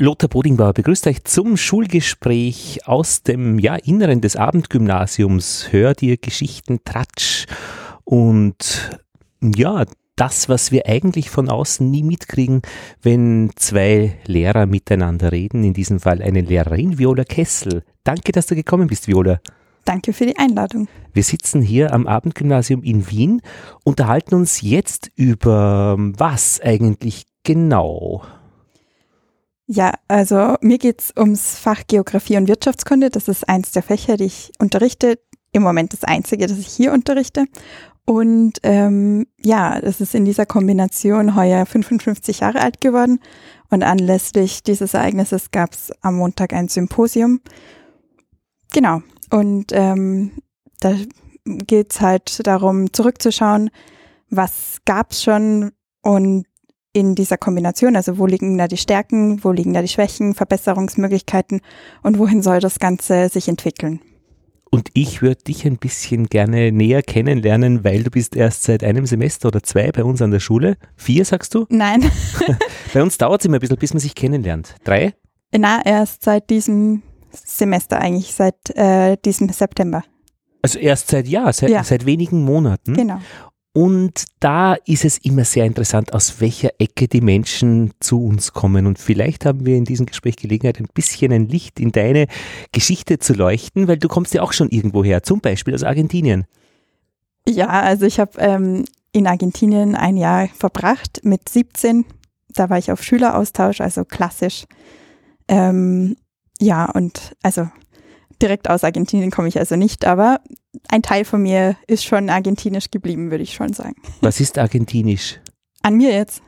Lothar Bodingbauer begrüßt euch zum Schulgespräch aus dem ja, Inneren des Abendgymnasiums. Hör dir Geschichten, Tratsch und ja, das, was wir eigentlich von außen nie mitkriegen, wenn zwei Lehrer miteinander reden. In diesem Fall eine Lehrerin, Viola Kessel. Danke, dass du gekommen bist, Viola. Danke für die Einladung. Wir sitzen hier am Abendgymnasium in Wien, unterhalten uns jetzt über was eigentlich genau? Ja, also mir geht es ums Fach Geografie und Wirtschaftskunde. Das ist eins der Fächer, die ich unterrichte. Im Moment das einzige, das ich hier unterrichte. Und ähm, ja, es ist in dieser Kombination heuer 55 Jahre alt geworden. Und anlässlich dieses Ereignisses gab es am Montag ein Symposium. Genau. Und ähm, da geht es halt darum, zurückzuschauen, was gab es schon und in dieser Kombination, also wo liegen da die Stärken, wo liegen da die Schwächen, Verbesserungsmöglichkeiten und wohin soll das Ganze sich entwickeln. Und ich würde dich ein bisschen gerne näher kennenlernen, weil du bist erst seit einem Semester oder zwei bei uns an der Schule. Vier, sagst du? Nein. bei uns dauert es immer ein bisschen, bis man sich kennenlernt. Drei? Na, erst seit diesem Semester eigentlich, seit äh, diesem September. Also erst seit ja, seit, ja. seit wenigen Monaten. Genau. Und da ist es immer sehr interessant, aus welcher Ecke die Menschen zu uns kommen. Und vielleicht haben wir in diesem Gespräch Gelegenheit, ein bisschen ein Licht in deine Geschichte zu leuchten, weil du kommst ja auch schon irgendwo her, zum Beispiel aus Argentinien. Ja, also ich habe ähm, in Argentinien ein Jahr verbracht mit 17. Da war ich auf Schüleraustausch, also klassisch. Ähm, ja, und also direkt aus Argentinien komme ich also nicht, aber ein Teil von mir ist schon argentinisch geblieben, würde ich schon sagen. Was ist argentinisch? An mir jetzt?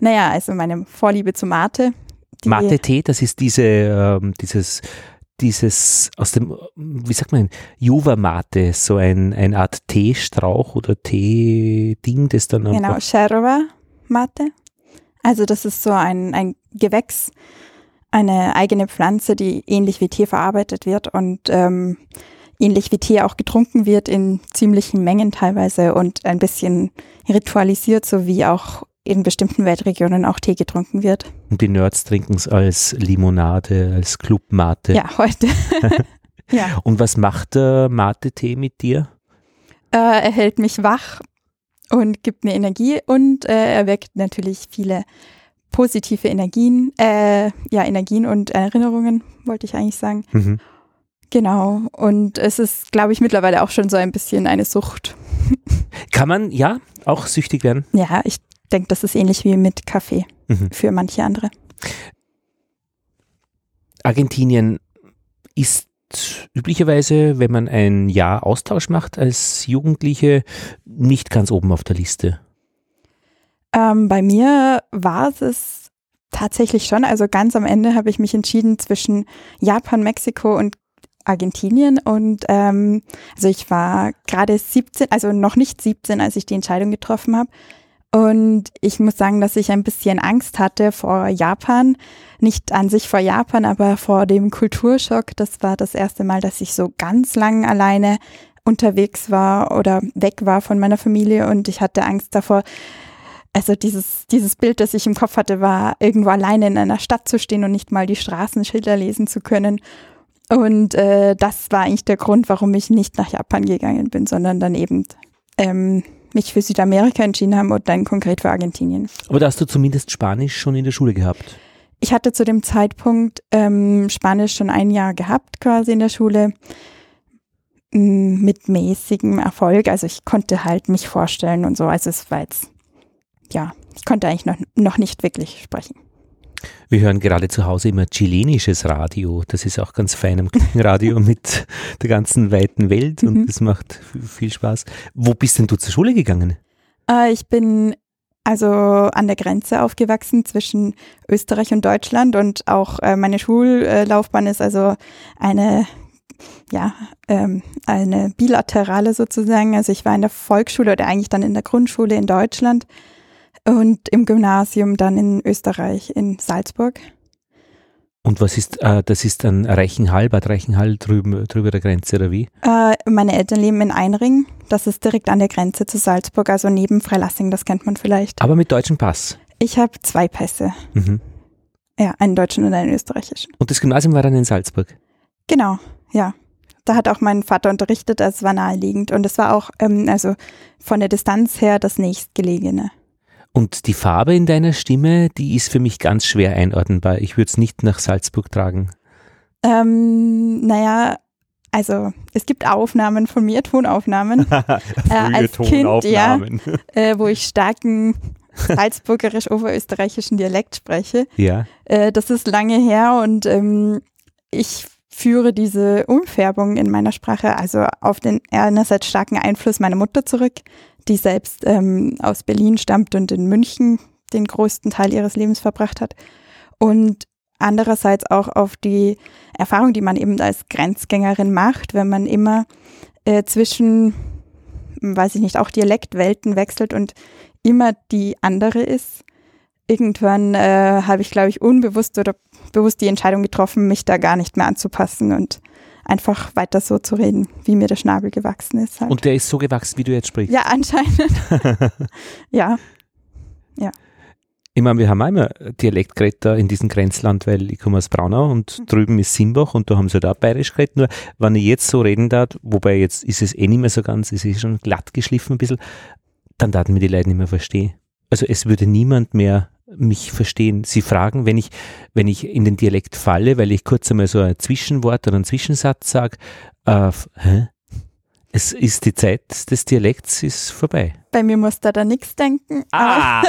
Naja, also meine Vorliebe zu Mate. Mate-Tee, das ist diese, ähm, dieses, dieses aus dem, wie sagt man, Juva-Mate, so ein, eine Art Teestrauch oder Tee-Ding, das dann Genau, Sherva-Mate. Also das ist so ein, ein Gewächs, eine eigene Pflanze, die ähnlich wie Tee verarbeitet wird und ähm, ähnlich wie Tee auch getrunken wird in ziemlichen Mengen teilweise und ein bisschen ritualisiert, so wie auch in bestimmten Weltregionen auch Tee getrunken wird. Und die Nerds trinken es als Limonade, als Clubmate. Ja, heute. ja. Und was macht der Mate-Tee mit dir? Äh, er hält mich wach und gibt mir Energie und äh, er weckt natürlich viele positive Energien, äh, ja, Energien und Erinnerungen, wollte ich eigentlich sagen. Mhm. Genau. Und es ist, glaube ich, mittlerweile auch schon so ein bisschen eine Sucht. Kann man, ja, auch süchtig werden? Ja, ich denke, das ist ähnlich wie mit Kaffee mhm. für manche andere. Argentinien ist üblicherweise, wenn man ein Jahr Austausch macht als Jugendliche, nicht ganz oben auf der Liste. Ähm, bei mir war es tatsächlich schon. Also ganz am Ende habe ich mich entschieden zwischen Japan, Mexiko und Argentinien und ähm, also ich war gerade 17, also noch nicht 17, als ich die Entscheidung getroffen habe. Und ich muss sagen, dass ich ein bisschen Angst hatte vor Japan. Nicht an sich vor Japan, aber vor dem Kulturschock. Das war das erste Mal, dass ich so ganz lang alleine unterwegs war oder weg war von meiner Familie und ich hatte Angst davor, also dieses, dieses Bild, das ich im Kopf hatte, war irgendwo alleine in einer Stadt zu stehen und nicht mal die Straßenschilder lesen zu können. Und äh, das war eigentlich der Grund, warum ich nicht nach Japan gegangen bin, sondern dann eben ähm, mich für Südamerika entschieden haben und dann konkret für Argentinien. Aber da hast du zumindest Spanisch schon in der Schule gehabt? Ich hatte zu dem Zeitpunkt ähm, Spanisch schon ein Jahr gehabt, quasi in der Schule, mit mäßigem Erfolg. Also ich konnte halt mich vorstellen und so. Also es war jetzt ja, ich konnte eigentlich noch, noch nicht wirklich sprechen. Wir hören gerade zu Hause immer chilenisches Radio. Das ist auch ganz fein am Radio mit der ganzen weiten Welt und mhm. das macht viel Spaß. Wo bist denn du zur Schule gegangen? Äh, ich bin also an der Grenze aufgewachsen zwischen Österreich und Deutschland und auch äh, meine Schullaufbahn ist also eine ja, ähm, eine bilaterale sozusagen. Also ich war in der Volksschule oder eigentlich dann in der Grundschule in Deutschland und im Gymnasium dann in Österreich, in Salzburg. Und was ist, äh, das ist dann Reichenhall, Bad Reichenhall drüben, drüber der Grenze oder wie? Äh, meine Eltern leben in Einring, das ist direkt an der Grenze zu Salzburg, also neben Freilassing, das kennt man vielleicht. Aber mit deutschem Pass? Ich habe zwei Pässe. Mhm. Ja, einen deutschen und einen österreichischen. Und das Gymnasium war dann in Salzburg? Genau, ja. Da hat auch mein Vater unterrichtet, es war naheliegend. Und es war auch, ähm, also von der Distanz her, das nächstgelegene. Und die Farbe in deiner Stimme, die ist für mich ganz schwer einordnenbar. Ich würde es nicht nach Salzburg tragen. Ähm, naja, also es gibt Aufnahmen von mir, Tonaufnahmen. Frühe als Kind, ja. äh, wo ich starken salzburgerisch-oberösterreichischen Dialekt spreche. Ja. Äh, das ist lange her und ähm, ich führe diese Umfärbung in meiner Sprache also auf den einerseits starken Einfluss meiner Mutter zurück, die selbst ähm, aus Berlin stammt und in München den größten Teil ihres Lebens verbracht hat. Und andererseits auch auf die Erfahrung, die man eben als Grenzgängerin macht, wenn man immer äh, zwischen, weiß ich nicht, auch Dialektwelten wechselt und immer die andere ist. Irgendwann äh, habe ich, glaube ich, unbewusst oder bewusst die Entscheidung getroffen, mich da gar nicht mehr anzupassen und einfach weiter so zu reden, wie mir der Schnabel gewachsen ist. Halt. Und der ist so gewachsen, wie du jetzt sprichst? Ja, anscheinend. ja. Ja. Ich meine, wir haben einmal Dialekt geredet in diesem Grenzland, weil ich komme aus Braunau und mhm. drüben ist Simbach und da haben sie halt auch bayerisch geredet. Nur, wenn ich jetzt so reden darf, wobei jetzt ist es eh nicht mehr so ganz, es ist schon glatt geschliffen ein bisschen, dann daten mir die Leute nicht mehr verstehen. Also es würde niemand mehr mich verstehen. Sie fragen, wenn ich, wenn ich in den Dialekt falle, weil ich kurz einmal so ein Zwischenwort oder einen Zwischensatz sage, äh, hä? Es ist die Zeit des Dialekts ist vorbei. Bei mir muss da da nichts denken. Ah,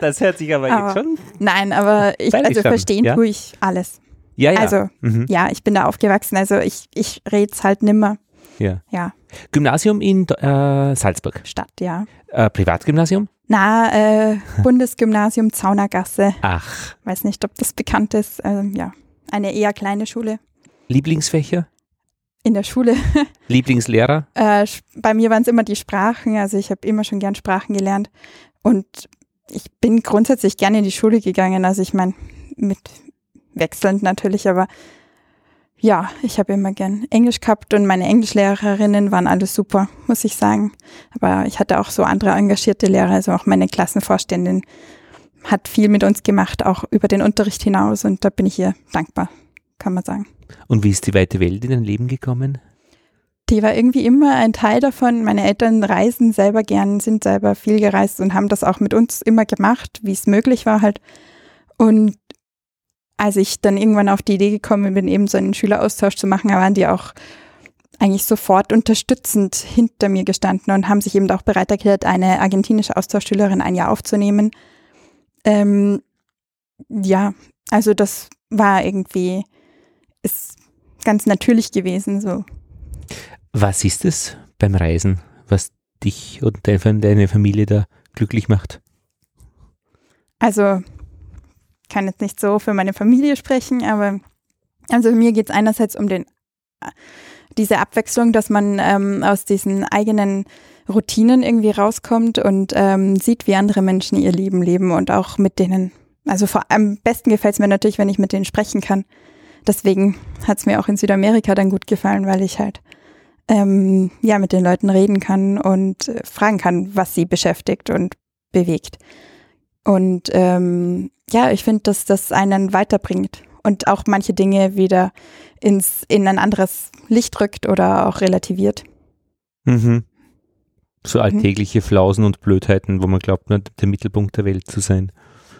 das hört sich aber, aber, jetzt schon. Nein, aber ich, also verstehen ja? tue ich alles. Ja, ja. Also, mhm. ja, ich bin da aufgewachsen, also ich, ich rede es halt nimmer. Ja. ja. Gymnasium in äh, Salzburg. Stadt, ja. Äh, Privatgymnasium? Na, äh, Bundesgymnasium Zaunergasse. Ach. Weiß nicht, ob das bekannt ist. Ähm, ja, eine eher kleine Schule. Lieblingsfächer? In der Schule. Lieblingslehrer? Äh, bei mir waren es immer die Sprachen. Also ich habe immer schon gern Sprachen gelernt. Und ich bin grundsätzlich gerne in die Schule gegangen. Also ich meine, mit wechselnd natürlich, aber ja, ich habe immer gern Englisch gehabt und meine Englischlehrerinnen waren alles super, muss ich sagen. Aber ich hatte auch so andere engagierte Lehrer, also auch meine Klassenvorständin hat viel mit uns gemacht, auch über den Unterricht hinaus und da bin ich ihr dankbar, kann man sagen. Und wie ist die weite Welt in dein Leben gekommen? Die war irgendwie immer ein Teil davon. Meine Eltern reisen selber gern, sind selber viel gereist und haben das auch mit uns immer gemacht, wie es möglich war halt. Und als ich dann irgendwann auf die Idee gekommen bin, eben so einen Schüleraustausch zu machen, waren die auch eigentlich sofort unterstützend hinter mir gestanden und haben sich eben auch bereit erklärt, eine argentinische Austauschschülerin ein Jahr aufzunehmen. Ähm, ja, also das war irgendwie, ist ganz natürlich gewesen so. Was ist es beim Reisen, was dich und deine Familie da glücklich macht? Also kann jetzt nicht so für meine Familie sprechen, aber also mir geht es einerseits um den, diese Abwechslung, dass man ähm, aus diesen eigenen Routinen irgendwie rauskommt und ähm, sieht, wie andere Menschen ihr Leben leben und auch mit denen, also vor, am besten gefällt es mir natürlich, wenn ich mit denen sprechen kann. Deswegen hat es mir auch in Südamerika dann gut gefallen, weil ich halt ähm, ja mit den Leuten reden kann und äh, fragen kann, was sie beschäftigt und bewegt. Und ähm, ja, ich finde, dass das einen weiterbringt und auch manche Dinge wieder ins, in ein anderes Licht rückt oder auch relativiert. Mhm. So mhm. alltägliche mhm. Flausen und Blödheiten, wo man glaubt, nur der Mittelpunkt der Welt zu sein.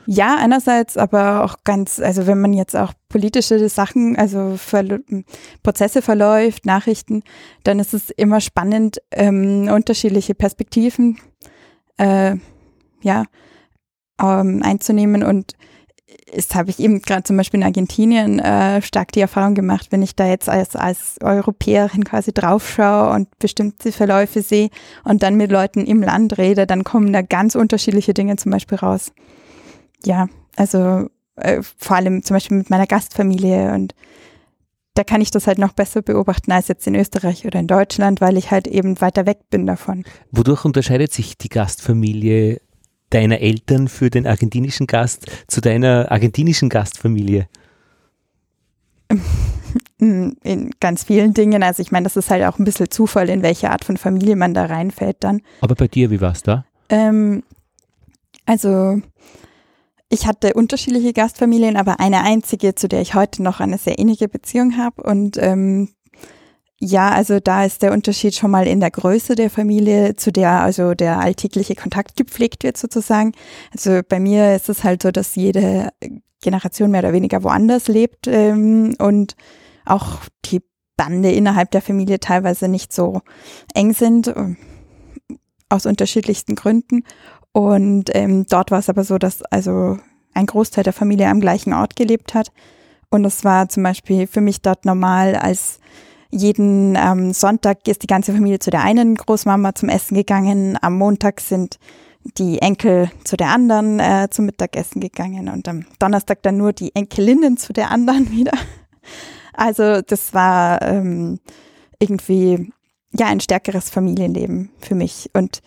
Ja, einerseits, aber auch ganz, also wenn man jetzt auch politische Sachen, also Verlo Prozesse verläuft, Nachrichten, dann ist es immer spannend, ähm, unterschiedliche Perspektiven, äh, ja, ähm, einzunehmen. Und das habe ich eben gerade zum Beispiel in Argentinien äh, stark die Erfahrung gemacht, wenn ich da jetzt als, als Europäerin quasi draufschaue und bestimmte Verläufe sehe und dann mit Leuten im Land rede, dann kommen da ganz unterschiedliche Dinge zum Beispiel raus. Ja, also äh, vor allem zum Beispiel mit meiner Gastfamilie und da kann ich das halt noch besser beobachten als jetzt in Österreich oder in Deutschland, weil ich halt eben weiter weg bin davon. Wodurch unterscheidet sich die Gastfamilie deiner Eltern für den argentinischen Gast zu deiner argentinischen Gastfamilie? In ganz vielen Dingen. Also ich meine, das ist halt auch ein bisschen Zufall, in welche Art von Familie man da reinfällt dann. Aber bei dir, wie war es da? Ähm, also ich hatte unterschiedliche Gastfamilien, aber eine einzige, zu der ich heute noch eine sehr innige Beziehung habe. Und ähm, ja, also da ist der Unterschied schon mal in der Größe der Familie, zu der also der alltägliche Kontakt gepflegt wird sozusagen. Also bei mir ist es halt so, dass jede Generation mehr oder weniger woanders lebt ähm, und auch die Bande innerhalb der Familie teilweise nicht so eng sind, äh, aus unterschiedlichsten Gründen. Und ähm, dort war es aber so, dass also ein Großteil der Familie am gleichen Ort gelebt hat. Und es war zum Beispiel für mich dort normal, als jeden ähm, Sonntag ist die ganze Familie zu der einen Großmama zum Essen gegangen. Am Montag sind die Enkel zu der anderen äh, zum Mittagessen gegangen und am Donnerstag dann nur die Enkelinnen zu der anderen wieder. Also das war ähm, irgendwie ja ein stärkeres Familienleben für mich und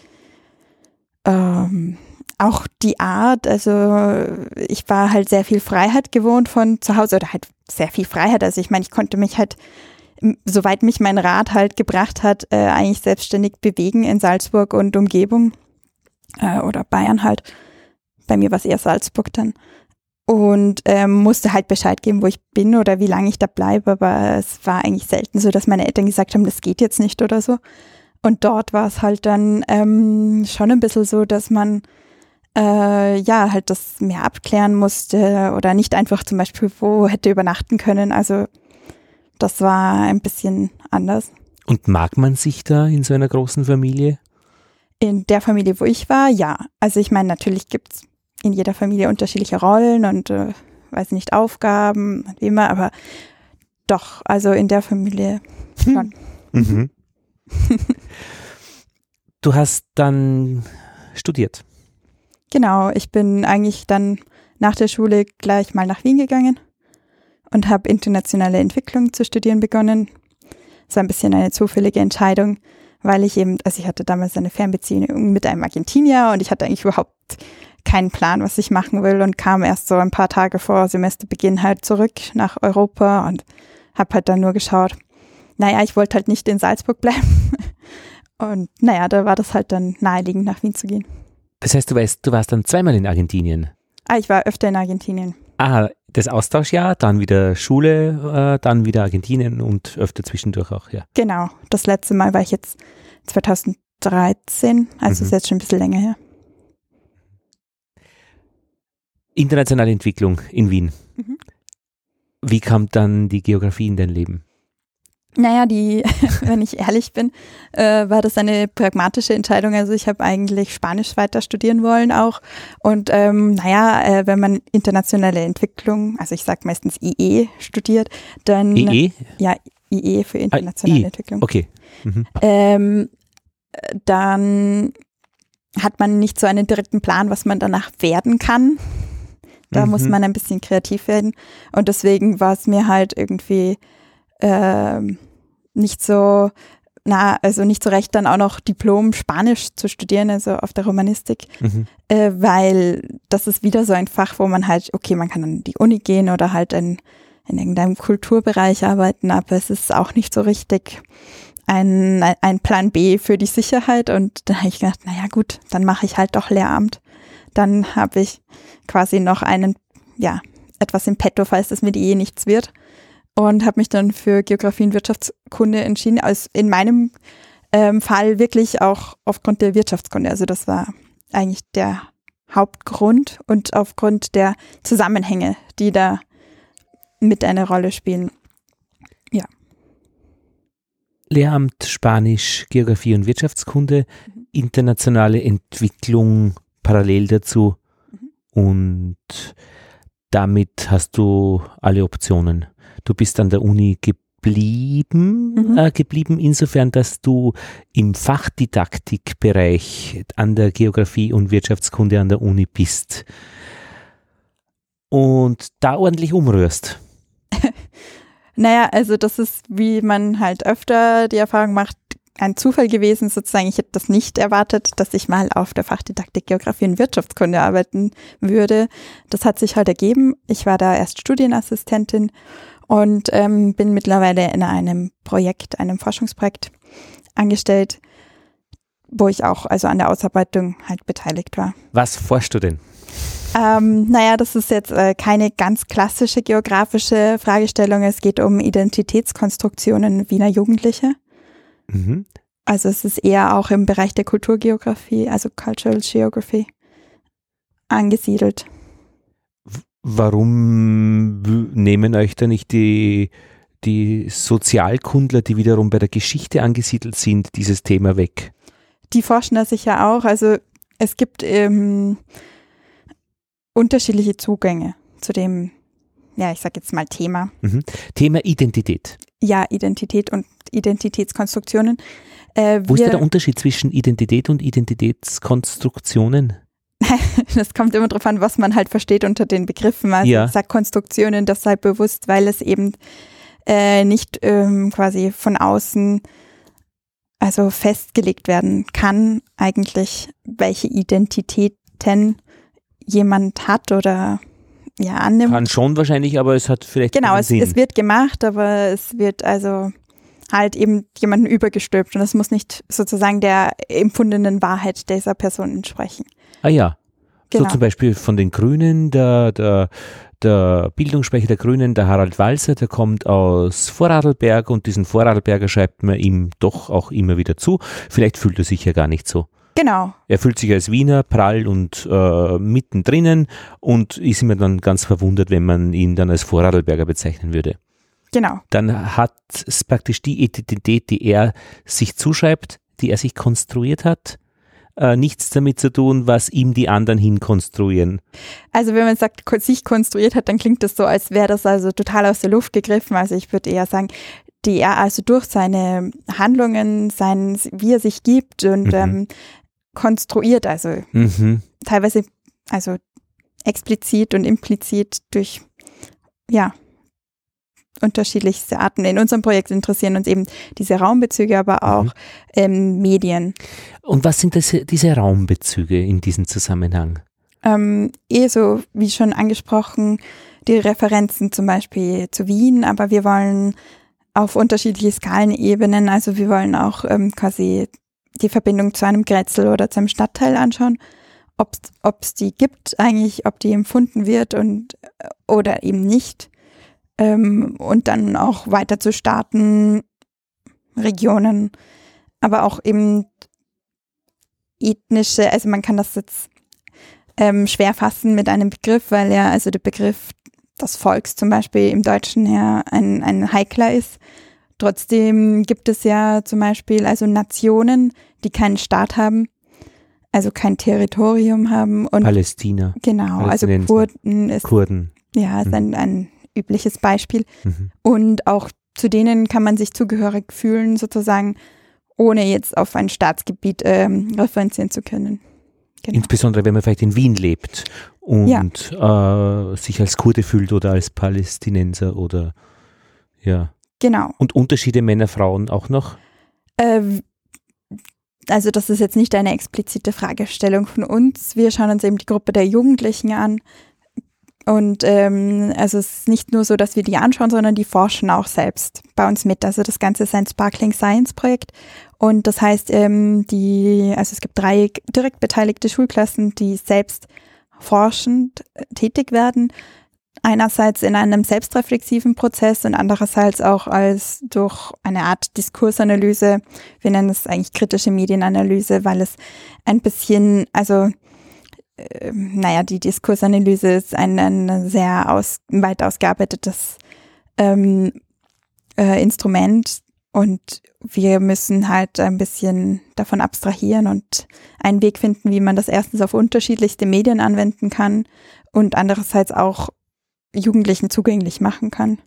ähm, auch die Art, also ich war halt sehr viel Freiheit gewohnt von zu Hause oder halt sehr viel Freiheit. Also ich meine, ich konnte mich halt, soweit mich mein Rat halt gebracht hat, äh, eigentlich selbstständig bewegen in Salzburg und Umgebung äh, oder Bayern halt. Bei mir war es eher Salzburg dann. Und ähm, musste halt Bescheid geben, wo ich bin oder wie lange ich da bleibe. Aber es war eigentlich selten so, dass meine Eltern gesagt haben, das geht jetzt nicht oder so. Und dort war es halt dann ähm, schon ein bisschen so, dass man äh, ja halt das mehr abklären musste oder nicht einfach zum Beispiel wo hätte übernachten können. Also das war ein bisschen anders. Und mag man sich da in so einer großen Familie? In der Familie, wo ich war, ja. Also ich meine, natürlich gibt es in jeder Familie unterschiedliche Rollen und äh, weiß nicht, Aufgaben, wie immer, aber doch, also in der Familie schon. Mhm. du hast dann studiert. Genau, ich bin eigentlich dann nach der Schule gleich mal nach Wien gegangen und habe internationale Entwicklung zu studieren begonnen. Das war ein bisschen eine zufällige Entscheidung, weil ich eben, also ich hatte damals eine Fernbeziehung mit einem Argentinier und ich hatte eigentlich überhaupt keinen Plan, was ich machen will und kam erst so ein paar Tage vor Semesterbeginn halt zurück nach Europa und habe halt dann nur geschaut, naja, ich wollte halt nicht in Salzburg bleiben. Und naja, da war das halt dann naheliegend, nach Wien zu gehen. Das heißt, du weißt, du warst dann zweimal in Argentinien? Ah, ich war öfter in Argentinien. Ah, das Austauschjahr, dann wieder Schule, äh, dann wieder Argentinien und öfter zwischendurch auch, ja. Genau. Das letzte Mal war ich jetzt 2013, also mhm. ist jetzt schon ein bisschen länger her. Internationale Entwicklung in Wien. Mhm. Wie kam dann die Geografie in dein Leben? Naja, die, wenn ich ehrlich bin, äh, war das eine pragmatische Entscheidung. Also ich habe eigentlich Spanisch weiter studieren wollen auch. Und ähm, naja, äh, wenn man internationale Entwicklung, also ich sage meistens IE studiert, dann IE? Ja, IE für internationale ah, Entwicklung. Okay. Mhm. Ähm, dann hat man nicht so einen direkten Plan, was man danach werden kann. Da mhm. muss man ein bisschen kreativ werden. Und deswegen war es mir halt irgendwie äh, nicht so, na, also nicht so recht, dann auch noch Diplom Spanisch zu studieren, also auf der Romanistik, mhm. äh, weil das ist wieder so ein Fach, wo man halt, okay, man kann an die Uni gehen oder halt in, in irgendeinem Kulturbereich arbeiten, aber es ist auch nicht so richtig ein, ein Plan B für die Sicherheit und da habe ich gedacht, naja gut, dann mache ich halt doch Lehramt. Dann habe ich quasi noch einen, ja, etwas im Petto, falls das mit eh nichts wird. Und habe mich dann für Geografie und Wirtschaftskunde entschieden. Also in meinem ähm, Fall wirklich auch aufgrund der Wirtschaftskunde. Also das war eigentlich der Hauptgrund und aufgrund der Zusammenhänge, die da mit eine Rolle spielen. Ja. Lehramt Spanisch, Geografie und Wirtschaftskunde, mhm. internationale Entwicklung parallel dazu und damit hast du alle Optionen. Du bist an der Uni geblieben, mhm. äh, geblieben insofern, dass du im Fachdidaktikbereich an der Geografie und Wirtschaftskunde an der Uni bist und da ordentlich umrührst. naja, also das ist, wie man halt öfter die Erfahrung macht, ein Zufall gewesen, sozusagen. Ich hätte das nicht erwartet, dass ich mal auf der Fachdidaktik Geografie und Wirtschaftskunde arbeiten würde. Das hat sich halt ergeben. Ich war da erst Studienassistentin und ähm, bin mittlerweile in einem Projekt, einem Forschungsprojekt angestellt, wo ich auch also an der Ausarbeitung halt beteiligt war. Was forschst du denn? Ähm, naja, das ist jetzt äh, keine ganz klassische geografische Fragestellung. Es geht um Identitätskonstruktionen Wiener Jugendliche. Mhm. Also es ist eher auch im Bereich der Kulturgeografie, also Cultural Geography, angesiedelt. Warum nehmen euch da nicht die, die Sozialkundler, die wiederum bei der Geschichte angesiedelt sind, dieses Thema weg? Die forschen da sicher auch. Also es gibt ähm, unterschiedliche Zugänge zu dem, ja, ich sag jetzt mal Thema. Mhm. Thema Identität. Ja, Identität und Identitätskonstruktionen. Äh, Wo ist da der Unterschied zwischen Identität und Identitätskonstruktionen? das kommt immer darauf an, was man halt versteht unter den Begriffen. Also ja. ich sage Konstruktionen deshalb bewusst, weil es eben äh, nicht ähm, quasi von außen also festgelegt werden kann, eigentlich, welche Identitäten jemand hat oder ja annimmt. Kann schon wahrscheinlich, aber es hat vielleicht genau es, es, wird gemacht, aber es wird also halt eben jemanden übergestülpt und das muss nicht sozusagen der empfundenen Wahrheit dieser Person entsprechen. Ah ja. Genau. So zum Beispiel von den Grünen, der, der, der Bildungssprecher der Grünen, der Harald Walser, der kommt aus Vorarlberg und diesen Vorarlberger schreibt man ihm doch auch immer wieder zu. Vielleicht fühlt er sich ja gar nicht so. Genau. Er fühlt sich als Wiener prall und äh, mittendrin und ist immer dann ganz verwundert, wenn man ihn dann als Vorarlberger bezeichnen würde. Genau. Dann hat es praktisch die Identität, die er sich zuschreibt, die er sich konstruiert hat, äh, nichts damit zu tun, was ihm die anderen hinkonstruieren. Also wenn man sagt, sich konstruiert hat, dann klingt das so, als wäre das also total aus der Luft gegriffen. Also ich würde eher sagen, die er also durch seine Handlungen, sein, wie er sich gibt und mhm. ähm, konstruiert, also mhm. teilweise also explizit und implizit durch ja unterschiedlichste Arten. In unserem Projekt interessieren uns eben diese Raumbezüge, aber auch mhm. ähm, Medien. Und was sind das, diese Raumbezüge in diesem Zusammenhang? Ähm, eh so, wie schon angesprochen, die Referenzen zum Beispiel zu Wien, aber wir wollen auf unterschiedliche Skalenebenen, also wir wollen auch ähm, quasi die Verbindung zu einem Grätzl oder zu einem Stadtteil anschauen, ob es die gibt eigentlich, ob die empfunden wird und äh, oder eben nicht ähm, und dann auch weiter zu starten, Regionen, aber auch eben ethnische, also man kann das jetzt ähm, schwer fassen mit einem Begriff, weil ja also der Begriff des Volks zum Beispiel im Deutschen ja ein, ein heikler ist. Trotzdem gibt es ja zum Beispiel also Nationen, die keinen Staat haben, also kein Territorium haben. Und Palästina. Genau, also Kurden ist, Kurden. Ja, ist ein, ein übliches Beispiel. Mhm. Und auch zu denen kann man sich zugehörig fühlen, sozusagen, ohne jetzt auf ein Staatsgebiet ähm, referenzieren zu können. Genau. Insbesondere wenn man vielleicht in Wien lebt und ja. äh, sich als Kurde fühlt oder als Palästinenser oder ja. Genau. Und Unterschiede Männer, Frauen auch noch? Äh, also das ist jetzt nicht eine explizite Fragestellung von uns. Wir schauen uns eben die Gruppe der Jugendlichen an, und ähm, also es ist nicht nur so, dass wir die anschauen, sondern die forschen auch selbst bei uns mit. Also das Ganze ist ein Sparkling Science Projekt. Und das heißt, ähm, die, also es gibt drei direkt beteiligte Schulklassen, die selbst forschend äh, tätig werden. Einerseits in einem selbstreflexiven Prozess und andererseits auch als durch eine Art Diskursanalyse. Wir nennen es eigentlich kritische Medienanalyse, weil es ein bisschen, also äh, naja, die Diskursanalyse ist ein, ein sehr aus, weit ausgearbeitetes ähm, äh, Instrument und wir müssen halt ein bisschen davon abstrahieren und einen Weg finden, wie man das erstens auf unterschiedlichste Medien anwenden kann und andererseits auch Jugendlichen zugänglich machen kann.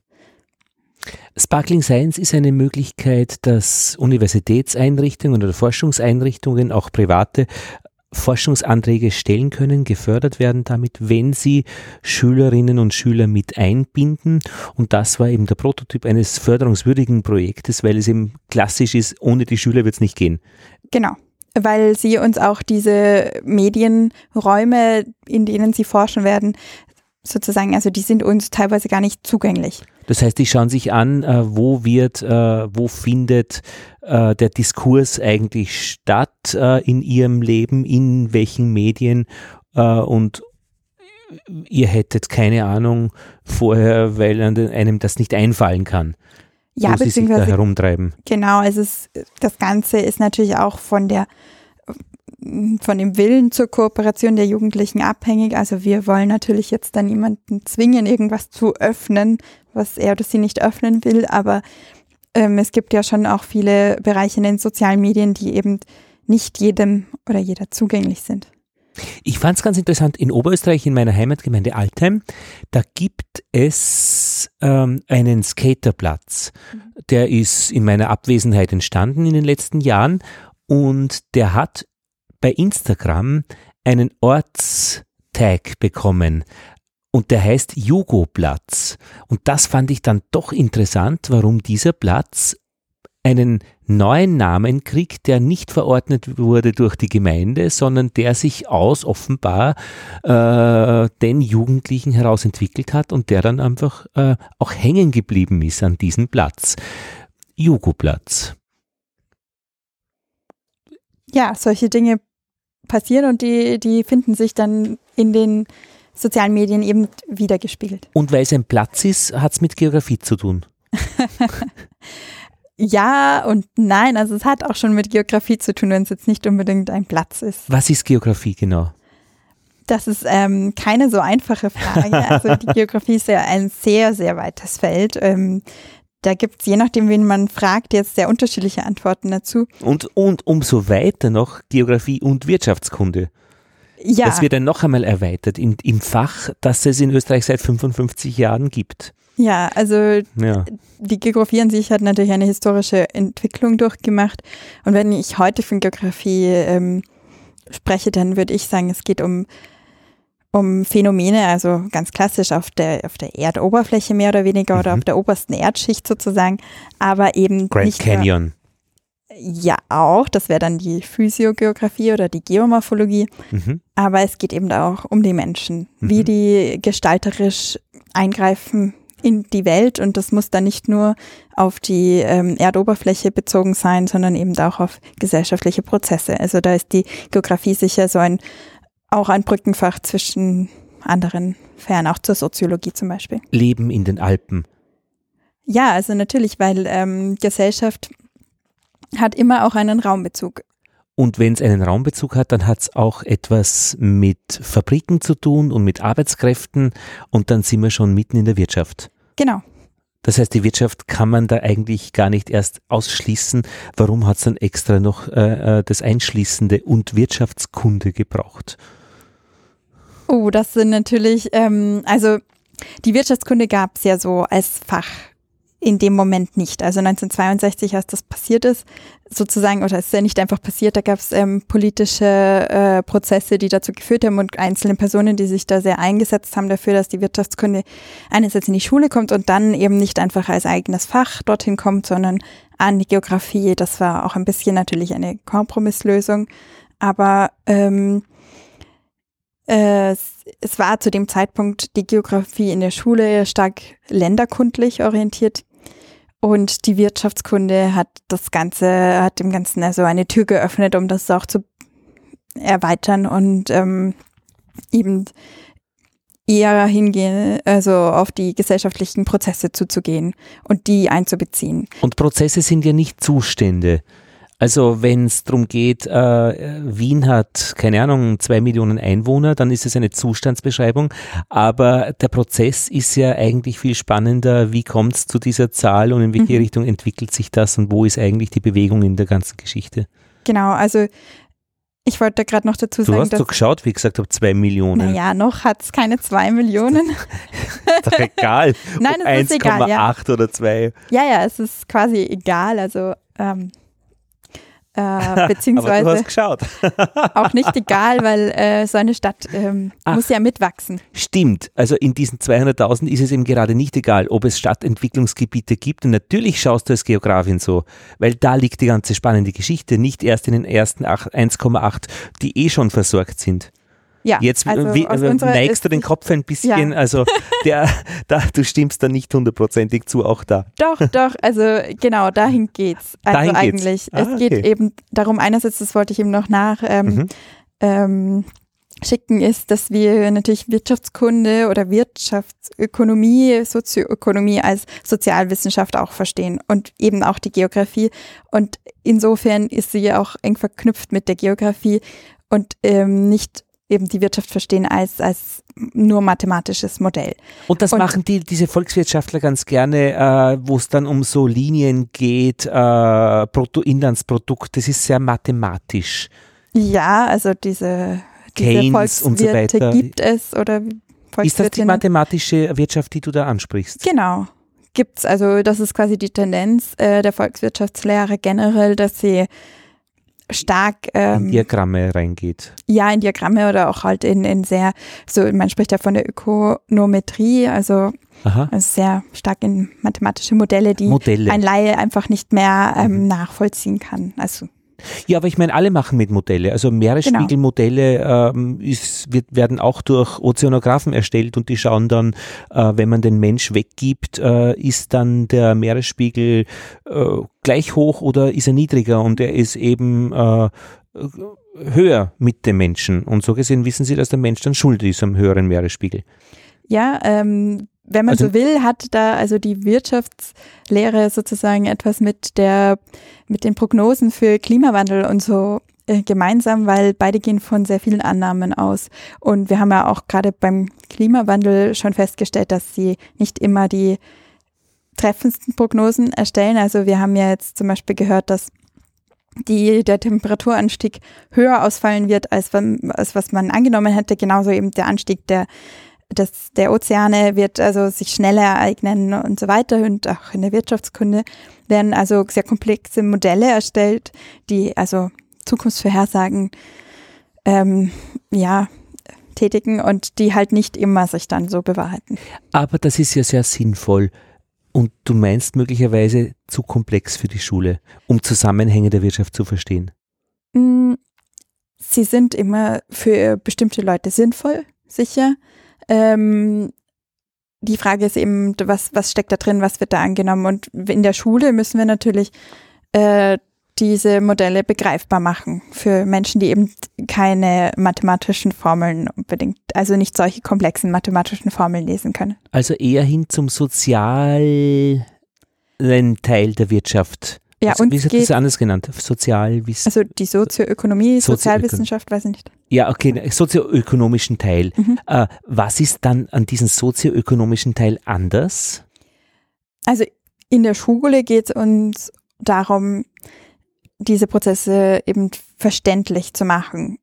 Sparkling Science ist eine Möglichkeit, dass Universitätseinrichtungen oder Forschungseinrichtungen, auch private, Forschungsanträge stellen können, gefördert werden damit, wenn sie Schülerinnen und Schüler mit einbinden. Und das war eben der Prototyp eines förderungswürdigen Projektes, weil es eben klassisch ist, ohne die Schüler wird es nicht gehen. Genau weil sie uns auch diese Medienräume, in denen sie forschen werden, sozusagen, also die sind uns teilweise gar nicht zugänglich. Das heißt, die schauen sich an, äh, wo wird, äh, wo findet äh, der Diskurs eigentlich statt in ihrem Leben, in welchen Medien und ihr hättet keine Ahnung vorher, weil einem das nicht einfallen kann. Ja, wo sie sich da herumtreiben. Genau, also es, das Ganze ist natürlich auch von der von dem Willen zur Kooperation der Jugendlichen abhängig. Also wir wollen natürlich jetzt dann niemanden zwingen, irgendwas zu öffnen, was er oder sie nicht öffnen will, aber ähm, es gibt ja schon auch viele Bereiche in den sozialen Medien, die eben nicht jedem oder jeder zugänglich sind. Ich fand es ganz interessant, in Oberösterreich, in meiner Heimatgemeinde Altheim, da gibt es ähm, einen Skaterplatz. Mhm. Der ist in meiner Abwesenheit entstanden in den letzten Jahren und der hat bei Instagram einen Ortstag bekommen und der heißt Jugo-Platz. Und das fand ich dann doch interessant, warum dieser Platz einen neuen Namen kriegt, der nicht verordnet wurde durch die Gemeinde, sondern der sich aus offenbar äh, den Jugendlichen heraus entwickelt hat und der dann einfach äh, auch hängen geblieben ist an diesem Platz. Jugo-Platz. Ja, solche Dinge passieren und die, die finden sich dann in den sozialen Medien eben wiedergespiegelt. Und weil es ein Platz ist, hat es mit Geografie zu tun. ja und nein, also es hat auch schon mit Geografie zu tun, wenn es jetzt nicht unbedingt ein Platz ist. Was ist Geografie genau? Das ist ähm, keine so einfache Frage. Also die Geografie ist ja ein sehr, sehr weites Feld. Ähm, da gibt es, je nachdem, wen man fragt, jetzt sehr unterschiedliche Antworten dazu. Und, und umso weiter noch Geografie und Wirtschaftskunde. Ja. Das wird dann noch einmal erweitert in, im Fach, das es in Österreich seit 55 Jahren gibt. Ja, also ja. die Geografie an sich hat natürlich eine historische Entwicklung durchgemacht. Und wenn ich heute von Geografie ähm, spreche, dann würde ich sagen, es geht um um Phänomene, also ganz klassisch auf der, auf der Erdoberfläche mehr oder weniger mhm. oder auf der obersten Erdschicht sozusagen, aber eben Grand nicht Canyon. Ja, auch, das wäre dann die Physiogeografie oder die Geomorphologie, mhm. aber es geht eben auch um die Menschen, mhm. wie die gestalterisch eingreifen in die Welt und das muss dann nicht nur auf die ähm, Erdoberfläche bezogen sein, sondern eben auch auf gesellschaftliche Prozesse. Also da ist die Geografie sicher so ein auch ein Brückenfach zwischen anderen Fern, auch zur Soziologie zum Beispiel. Leben in den Alpen. Ja, also natürlich, weil ähm, Gesellschaft hat immer auch einen Raumbezug. Und wenn es einen Raumbezug hat, dann hat es auch etwas mit Fabriken zu tun und mit Arbeitskräften und dann sind wir schon mitten in der Wirtschaft. Genau. Das heißt, die Wirtschaft kann man da eigentlich gar nicht erst ausschließen. Warum hat es dann extra noch äh, äh, das Einschließende und Wirtschaftskunde gebraucht? Oh, das sind natürlich, ähm, also die Wirtschaftskunde gab es ja so als Fach in dem Moment nicht. Also 1962, als das passiert ist, sozusagen, oder es ist ja nicht einfach passiert, da gab es ähm, politische äh, Prozesse, die dazu geführt haben und einzelne Personen, die sich da sehr eingesetzt haben dafür, dass die Wirtschaftskunde einerseits in die Schule kommt und dann eben nicht einfach als eigenes Fach dorthin kommt, sondern an die Geografie. Das war auch ein bisschen natürlich eine Kompromisslösung. Aber ähm, äh, es war zu dem Zeitpunkt die Geografie in der Schule stark länderkundlich orientiert. Und die Wirtschaftskunde hat das Ganze, hat dem Ganzen also eine Tür geöffnet, um das auch zu erweitern und ähm, eben eher hingehen, also auf die gesellschaftlichen Prozesse zuzugehen und die einzubeziehen. Und Prozesse sind ja nicht Zustände. Also wenn es darum geht, äh, Wien hat, keine Ahnung, zwei Millionen Einwohner, dann ist es eine Zustandsbeschreibung. Aber der Prozess ist ja eigentlich viel spannender. Wie kommt es zu dieser Zahl und in welche mhm. Richtung entwickelt sich das und wo ist eigentlich die Bewegung in der ganzen Geschichte? Genau, also ich wollte gerade noch dazu sagen. Du hast doch geschaut, wie gesagt, habe zwei Millionen. Naja, noch hat es keine zwei Millionen. ist doch egal. Nein, es ist egal. 1,8 oder 2. Ja, ja, es ist quasi egal. Also ähm, äh, beziehungsweise Aber du hast geschaut. auch nicht egal, weil äh, so eine Stadt ähm, muss ja mitwachsen. Stimmt, also in diesen 200.000 ist es eben gerade nicht egal, ob es Stadtentwicklungsgebiete gibt und natürlich schaust du als Geografin so, weil da liegt die ganze spannende Geschichte, nicht erst in den ersten 1,8, die eh schon versorgt sind. Ja, Jetzt also wie, neigst du den Kopf ein bisschen, ja. also der, da, du stimmst da nicht hundertprozentig zu, auch da. Doch, doch, also genau, dahin geht's. Also dahin eigentlich. Geht's. Ah, es geht okay. eben darum, einerseits, das wollte ich eben noch nach, ähm, mhm. ähm, schicken, ist, dass wir natürlich Wirtschaftskunde oder Wirtschaftsökonomie, Sozioökonomie als Sozialwissenschaft auch verstehen und eben auch die Geografie. Und insofern ist sie ja auch eng verknüpft mit der Geografie und ähm, nicht eben die Wirtschaft verstehen als, als nur mathematisches Modell. Und das und, machen die, diese Volkswirtschaftler ganz gerne, äh, wo es dann um so Linien geht, äh, Bruttoinlandsprodukt, das ist sehr mathematisch. Ja, also diese, diese Keynes und so weiter. gibt es oder Ist das die mathematische Wirtschaft, die du da ansprichst? Genau. Gibt's, also das ist quasi die Tendenz äh, der Volkswirtschaftslehre generell, dass sie stark ähm, in Diagramme reingeht. Ja, in Diagramme oder auch halt in, in sehr, so man spricht ja von der Ökonometrie, also, also sehr stark in mathematische Modelle, die Modelle. ein Laie einfach nicht mehr ähm, mhm. nachvollziehen kann. Also ja, aber ich meine, alle machen mit Modelle. Also Meeresspiegelmodelle genau. ähm, ist, wird, werden auch durch Ozeanographen erstellt und die schauen dann, äh, wenn man den Mensch weggibt, äh, ist dann der Meeresspiegel äh, gleich hoch oder ist er niedriger und er ist eben äh, höher mit dem Menschen. Und so gesehen wissen sie, dass der Mensch dann schuld ist am höheren Meeresspiegel. Ja, ähm, wenn man also, so will, hat da also die Wirtschaftslehre sozusagen etwas mit der, mit den Prognosen für Klimawandel und so äh, gemeinsam, weil beide gehen von sehr vielen Annahmen aus. Und wir haben ja auch gerade beim Klimawandel schon festgestellt, dass sie nicht immer die treffendsten Prognosen erstellen. Also wir haben ja jetzt zum Beispiel gehört, dass die, der Temperaturanstieg höher ausfallen wird, als, als was man angenommen hätte. Genauso eben der Anstieg der das, der Ozeane wird also sich schneller ereignen und so weiter und auch in der Wirtschaftskunde werden also sehr komplexe Modelle erstellt, die also Zukunftsvorhersagen ähm, ja tätigen und die halt nicht immer sich dann so bewahrheiten. Aber das ist ja sehr sinnvoll. Und du meinst möglicherweise zu komplex für die Schule, um Zusammenhänge der Wirtschaft zu verstehen? Mm, sie sind immer für bestimmte Leute sinnvoll, sicher. Ähm, die Frage ist eben, was, was steckt da drin, was wird da angenommen? Und in der Schule müssen wir natürlich äh, diese Modelle begreifbar machen für Menschen, die eben keine mathematischen Formeln unbedingt, also nicht solche komplexen mathematischen Formeln lesen können. Also eher hin zum sozialen Teil der Wirtschaft ja, also, und wie wird das anders genannt? Sozialwissen. Also die Sozioökonomie, Sozialwissenschaft, weiß ich nicht. Ja, okay, sozioökonomischen Teil. Mhm. Äh, was ist dann an diesem sozioökonomischen Teil anders? Also in der Schule geht es uns darum, diese Prozesse eben verständlich zu machen,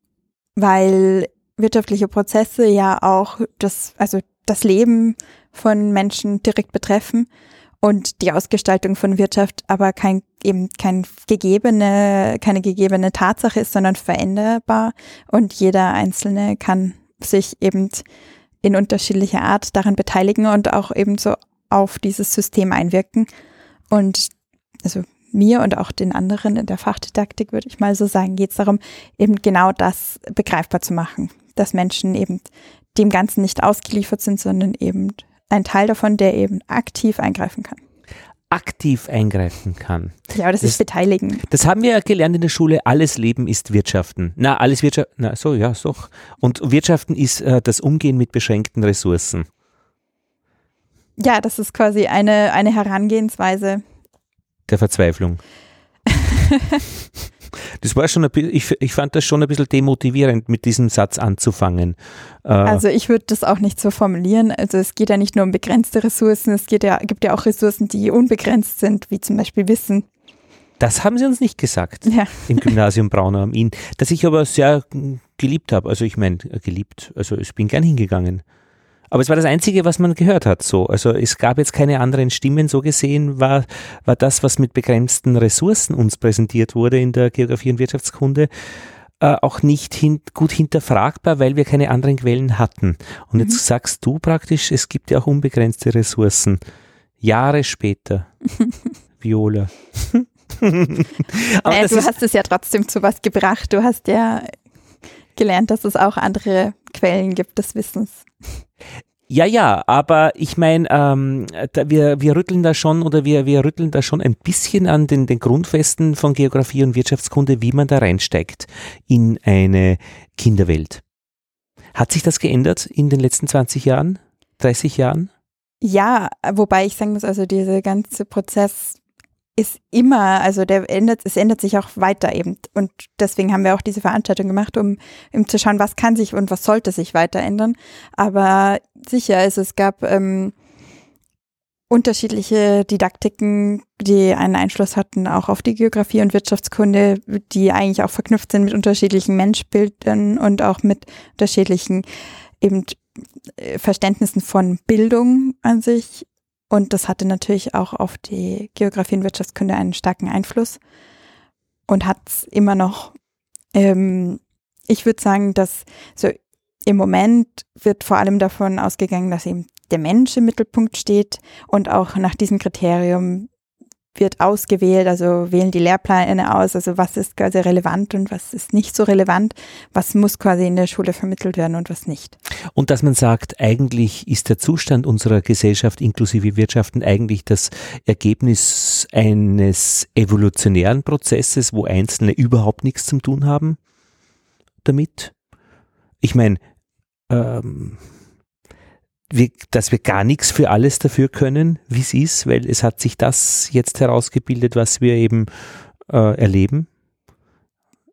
weil wirtschaftliche Prozesse ja auch das, also das Leben von Menschen direkt betreffen und die Ausgestaltung von Wirtschaft aber kein eben kein gegebene, keine gegebene Tatsache ist, sondern veränderbar und jeder Einzelne kann sich eben in unterschiedlicher Art daran beteiligen und auch eben so auf dieses System einwirken. Und also mir und auch den anderen in der Fachdidaktik, würde ich mal so sagen, geht es darum, eben genau das begreifbar zu machen, dass Menschen eben dem Ganzen nicht ausgeliefert sind, sondern eben ein Teil davon, der eben aktiv eingreifen kann. Aktiv eingreifen kann. Ja, das, das ist beteiligen. Das haben wir ja gelernt in der Schule. Alles Leben ist Wirtschaften. Na, alles Wirtschaft. Na, so, ja, so. Und Wirtschaften ist äh, das Umgehen mit beschränkten Ressourcen. Ja, das ist quasi eine, eine Herangehensweise. Der Verzweiflung. Das war schon ein bisschen, ich, ich fand das schon ein bisschen demotivierend, mit diesem Satz anzufangen. Äh, also ich würde das auch nicht so formulieren. Also es geht ja nicht nur um begrenzte Ressourcen, es geht ja, gibt ja auch Ressourcen, die unbegrenzt sind, wie zum Beispiel Wissen. Das haben sie uns nicht gesagt ja. im Gymnasium Braunau am Inn, das ich aber sehr geliebt habe. Also ich meine, geliebt, also ich bin gern hingegangen. Aber es war das Einzige, was man gehört hat. So. Also es gab jetzt keine anderen Stimmen. So gesehen war, war das, was mit begrenzten Ressourcen uns präsentiert wurde in der Geografie und Wirtschaftskunde, äh, auch nicht hin, gut hinterfragbar, weil wir keine anderen Quellen hatten. Und jetzt mhm. sagst du praktisch, es gibt ja auch unbegrenzte Ressourcen. Jahre später. Viola. naja, du hast es ja trotzdem zu was gebracht. Du hast ja gelernt, dass es auch andere Quellen gibt des Wissens. Ja, ja, aber ich meine, ähm, wir, wir rütteln da schon oder wir, wir rütteln da schon ein bisschen an den, den Grundfesten von Geografie und Wirtschaftskunde, wie man da reinsteigt in eine Kinderwelt. Hat sich das geändert in den letzten 20 Jahren, 30 Jahren? Ja, wobei ich sagen muss, also dieser ganze Prozess ist immer, also der ändert, es ändert sich auch weiter eben. Und deswegen haben wir auch diese Veranstaltung gemacht, um, um zu schauen, was kann sich und was sollte sich weiter ändern. Aber sicher, also es gab ähm, unterschiedliche Didaktiken, die einen Einfluss hatten, auch auf die Geografie und Wirtschaftskunde, die eigentlich auch verknüpft sind mit unterschiedlichen Menschbildern und auch mit unterschiedlichen eben äh, Verständnissen von Bildung an sich und das hatte natürlich auch auf die Geografie und Wirtschaftskunde einen starken Einfluss und hat es immer noch. Ähm, ich würde sagen, dass so im Moment wird vor allem davon ausgegangen, dass eben der Mensch im Mittelpunkt steht und auch nach diesem Kriterium wird ausgewählt, also wählen die Lehrpläne aus, also was ist quasi relevant und was ist nicht so relevant, was muss quasi in der Schule vermittelt werden und was nicht. Und dass man sagt, eigentlich ist der Zustand unserer Gesellschaft inklusive Wirtschaften eigentlich das Ergebnis eines evolutionären Prozesses, wo Einzelne überhaupt nichts zu tun haben damit. Ich meine, ähm, wir, dass wir gar nichts für alles dafür können, wie es ist, weil es hat sich das jetzt herausgebildet, was wir eben äh, erleben.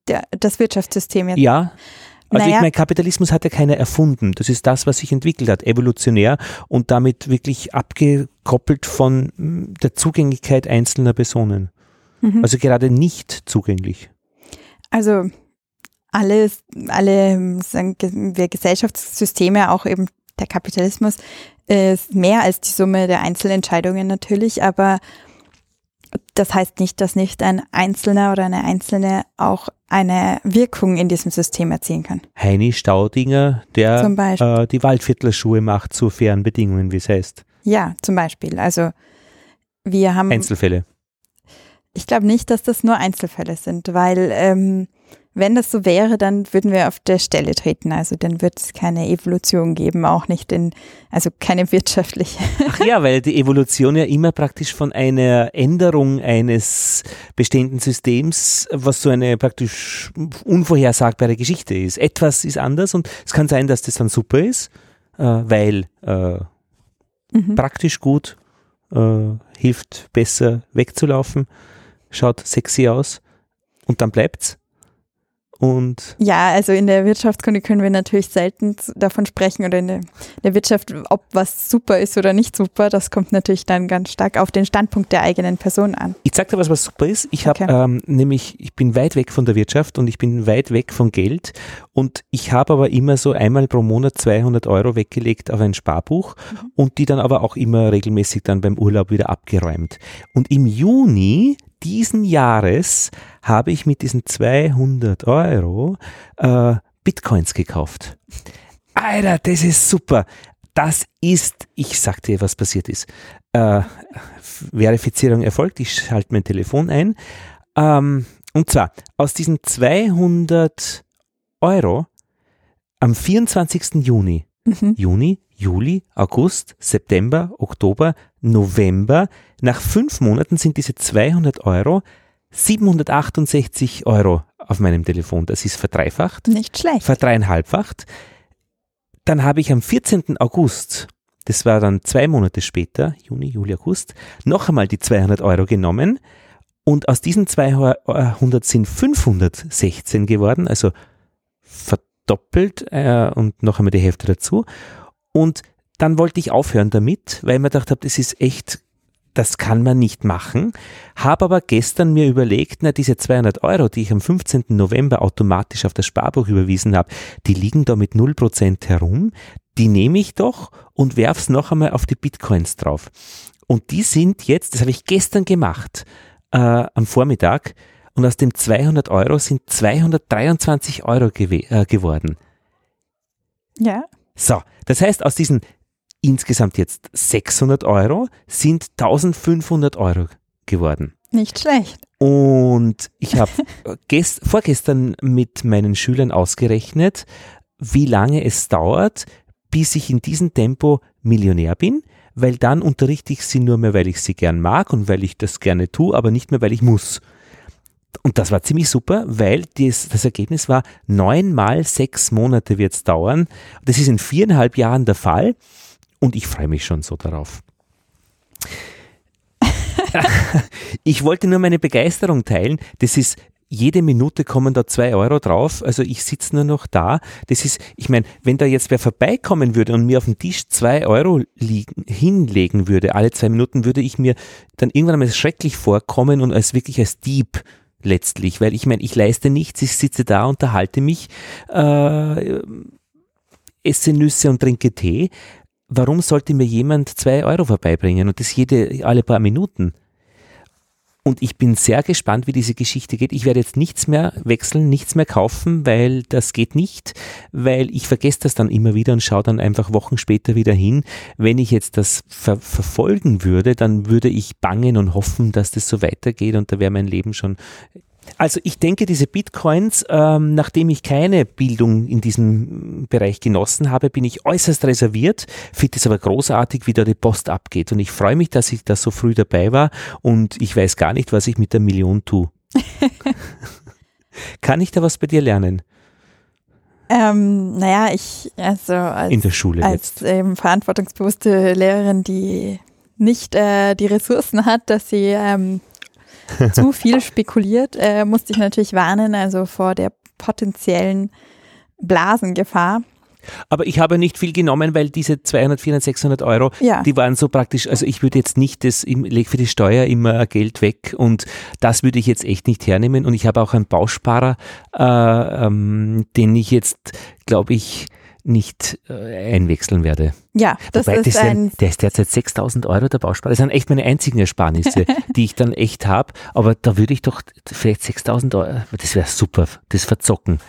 Der, das Wirtschaftssystem jetzt. Ja. Also naja. ich meine, Kapitalismus hat ja keiner erfunden. Das ist das, was sich entwickelt hat, evolutionär und damit wirklich abgekoppelt von hm, der Zugänglichkeit einzelner Personen. Mhm. Also gerade nicht zugänglich. Also alle, alle sagen wir Gesellschaftssysteme, auch eben der Kapitalismus ist mehr als die Summe der Einzelentscheidungen natürlich, aber das heißt nicht, dass nicht ein Einzelner oder eine Einzelne auch eine Wirkung in diesem System erzielen kann. Heini Staudinger, der äh, die Waldviertlerschuhe macht zu fairen Bedingungen, wie es heißt. Ja, zum Beispiel. Also wir haben. Einzelfälle. Ich glaube nicht, dass das nur Einzelfälle sind, weil ähm, wenn das so wäre, dann würden wir auf der Stelle treten. Also dann wird es keine Evolution geben, auch nicht in, also keine wirtschaftliche. Ach ja, weil die Evolution ja immer praktisch von einer Änderung eines bestehenden Systems, was so eine praktisch unvorhersagbare Geschichte ist. Etwas ist anders und es kann sein, dass das dann super ist, äh, weil äh, mhm. praktisch gut äh, hilft besser wegzulaufen, schaut sexy aus und dann bleibt's und ja, also in der Wirtschaftskunde können wir natürlich selten davon sprechen oder in der, Wirtschaft, ob was super ist oder nicht super. Das kommt natürlich dann ganz stark auf den Standpunkt der eigenen Person an. Ich sag dir was, was super ist. Ich habe okay. ähm, nämlich, ich bin weit weg von der Wirtschaft und ich bin weit weg von Geld und ich habe aber immer so einmal pro Monat 200 Euro weggelegt auf ein Sparbuch mhm. und die dann aber auch immer regelmäßig dann beim Urlaub wieder abgeräumt. Und im Juni diesen Jahres habe ich mit diesen 200 Euro äh, Bitcoins gekauft. Alter, das ist super. Das ist, ich sag dir, was passiert ist. Äh, Verifizierung erfolgt, ich schalte mein Telefon ein. Ähm, und zwar, aus diesen 200 Euro am 24. Juni, mhm. Juni, Juli, August, September, Oktober, November. Nach fünf Monaten sind diese 200 Euro 768 Euro auf meinem Telefon. Das ist verdreifacht. Nicht schlecht. Verdreieinhalbfacht. Dann habe ich am 14. August, das war dann zwei Monate später, Juni, Juli, August, noch einmal die 200 Euro genommen. Und aus diesen 200 sind 516 geworden, also verdoppelt äh, und noch einmal die Hälfte dazu. Und dann wollte ich aufhören damit, weil ich mir gedacht habe, das ist echt, das kann man nicht machen. Habe aber gestern mir überlegt, na, diese 200 Euro, die ich am 15. November automatisch auf das Sparbuch überwiesen habe, die liegen da mit 0% herum. Die nehme ich doch und werf's noch einmal auf die Bitcoins drauf. Und die sind jetzt, das habe ich gestern gemacht, äh, am Vormittag, und aus dem 200 Euro sind 223 Euro äh, geworden. Ja. So, das heißt, aus diesen insgesamt jetzt 600 Euro sind 1500 Euro geworden. Nicht schlecht. Und ich habe vorgestern mit meinen Schülern ausgerechnet, wie lange es dauert, bis ich in diesem Tempo Millionär bin, weil dann unterrichte ich sie nur mehr, weil ich sie gern mag und weil ich das gerne tue, aber nicht mehr, weil ich muss. Und das war ziemlich super, weil das, das Ergebnis war, neun mal sechs Monate wird es dauern. Das ist in viereinhalb Jahren der Fall und ich freue mich schon so darauf. ich wollte nur meine Begeisterung teilen. Das ist jede Minute kommen da zwei Euro drauf. Also ich sitze nur noch da. Das ist, ich meine, wenn da jetzt wer vorbeikommen würde und mir auf dem Tisch zwei Euro liegen, hinlegen würde, alle zwei Minuten, würde ich mir dann irgendwann einmal schrecklich vorkommen und als wirklich als Dieb letztlich, weil ich meine, ich leiste nichts, ich sitze da, unterhalte mich, äh, esse Nüsse und trinke Tee. Warum sollte mir jemand zwei Euro vorbeibringen und das jede, alle paar Minuten? Und ich bin sehr gespannt, wie diese Geschichte geht. Ich werde jetzt nichts mehr wechseln, nichts mehr kaufen, weil das geht nicht, weil ich vergesse das dann immer wieder und schaue dann einfach Wochen später wieder hin. Wenn ich jetzt das ver verfolgen würde, dann würde ich bangen und hoffen, dass das so weitergeht und da wäre mein Leben schon also ich denke, diese Bitcoins, ähm, nachdem ich keine Bildung in diesem Bereich genossen habe, bin ich äußerst reserviert, finde es aber großartig, wie da die Post abgeht. Und ich freue mich, dass ich da so früh dabei war und ich weiß gar nicht, was ich mit der Million tue. Kann ich da was bei dir lernen? Ähm, naja, ich, also als, in der Schule als ähm, verantwortungsbewusste Lehrerin, die nicht äh, die Ressourcen hat, dass sie ähm, zu viel spekuliert, äh, musste ich natürlich warnen, also vor der potenziellen Blasengefahr. Aber ich habe nicht viel genommen, weil diese 200, 400, 600 Euro, ja. die waren so praktisch, also ich würde jetzt nicht das, ich lege für die Steuer immer Geld weg und das würde ich jetzt echt nicht hernehmen und ich habe auch einen Bausparer, äh, ähm, den ich jetzt, glaube ich, nicht äh, einwechseln werde. Ja, das Wobei, ist das ein... Der ist derzeit 6000 Euro der Bausparer. Das sind echt meine einzigen Ersparnisse, die ich dann echt habe. Aber da würde ich doch vielleicht 6000 Euro, das wäre super, das verzocken.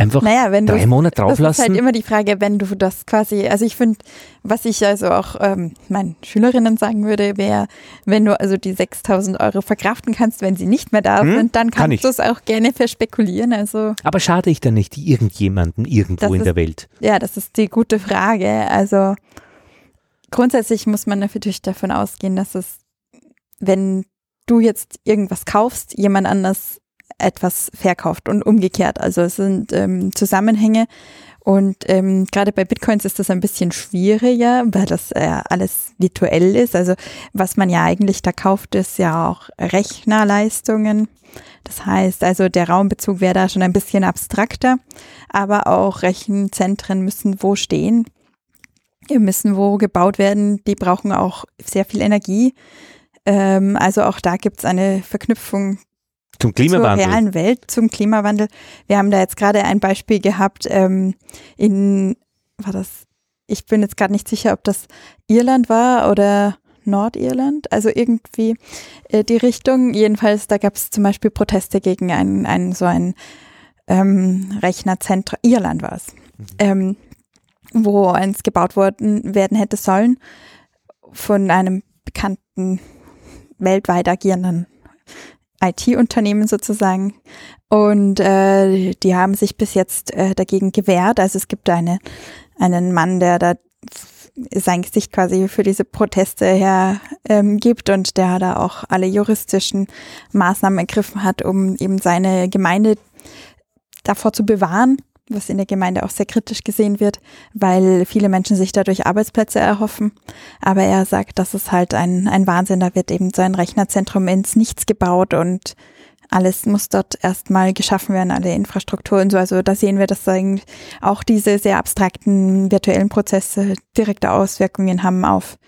Einfach naja, wenn drei Monate drauflassen. Das ist halt immer die Frage, wenn du das quasi, also ich finde, was ich also auch ähm, meinen Schülerinnen sagen würde, wäre, wenn du also die 6000 Euro verkraften kannst, wenn sie nicht mehr da hm? sind, dann kannst Kann du es auch gerne verspekulieren. Also, Aber schade ich dann nicht irgendjemanden irgendwo in ist, der Welt? Ja, das ist die gute Frage. Also grundsätzlich muss man natürlich davon ausgehen, dass es, wenn du jetzt irgendwas kaufst, jemand anders etwas verkauft und umgekehrt. Also es sind ähm, Zusammenhänge und ähm, gerade bei Bitcoins ist das ein bisschen schwieriger, weil das äh, alles virtuell ist. Also was man ja eigentlich da kauft, ist ja auch Rechnerleistungen. Das heißt, also der Raumbezug wäre da schon ein bisschen abstrakter, aber auch Rechenzentren müssen wo stehen, müssen wo gebaut werden. Die brauchen auch sehr viel Energie. Ähm, also auch da gibt es eine Verknüpfung zum Klimawandel. Zur realen Welt, zum Klimawandel. Wir haben da jetzt gerade ein Beispiel gehabt ähm, in, war das, ich bin jetzt gerade nicht sicher, ob das Irland war oder Nordirland, also irgendwie äh, die Richtung. Jedenfalls, da gab es zum Beispiel Proteste gegen ein, ein so ein ähm, Rechnerzentrum, Irland war es, mhm. ähm, wo eins gebaut worden werden hätte sollen von einem bekannten weltweit agierenden IT-Unternehmen sozusagen. Und äh, die haben sich bis jetzt äh, dagegen gewehrt. Also es gibt eine, einen Mann, der da sein Gesicht quasi für diese Proteste her ähm, gibt und der da auch alle juristischen Maßnahmen ergriffen hat, um eben seine Gemeinde davor zu bewahren was in der Gemeinde auch sehr kritisch gesehen wird, weil viele Menschen sich dadurch Arbeitsplätze erhoffen. Aber er sagt, das ist halt ein, ein Wahnsinn. Da wird eben so ein Rechnerzentrum ins Nichts gebaut und alles muss dort erstmal geschaffen werden, alle Infrastruktur und so. Also da sehen wir, dass auch diese sehr abstrakten virtuellen Prozesse direkte Auswirkungen haben auf,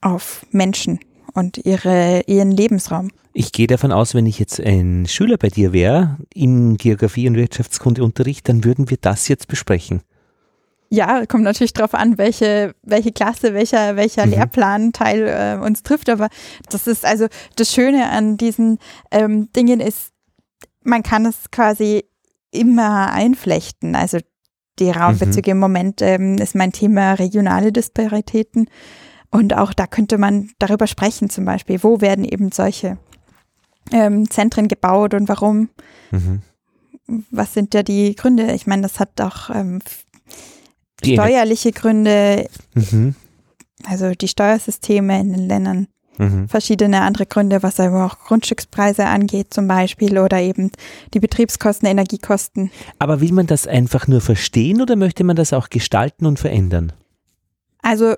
auf Menschen und ihre, ihren Lebensraum. Ich gehe davon aus, wenn ich jetzt ein Schüler bei dir wäre im Geografie- und Wirtschaftskundeunterricht, dann würden wir das jetzt besprechen. Ja, kommt natürlich darauf an, welche, welche Klasse, welcher, welcher mhm. Lehrplanteil äh, uns trifft. Aber das ist also das Schöne an diesen ähm, Dingen ist, man kann es quasi immer einflechten. Also die Raumbezüge mhm. im Moment ähm, ist mein Thema regionale Disparitäten. Und auch da könnte man darüber sprechen, zum Beispiel, wo werden eben solche ähm, Zentren gebaut und warum? Mhm. Was sind da die Gründe? Ich meine, das hat auch ähm, steuerliche Gründe, mhm. also die Steuersysteme in den Ländern mhm. verschiedene andere Gründe, was aber auch Grundstückspreise angeht zum Beispiel oder eben die Betriebskosten, Energiekosten. Aber will man das einfach nur verstehen oder möchte man das auch gestalten und verändern? Also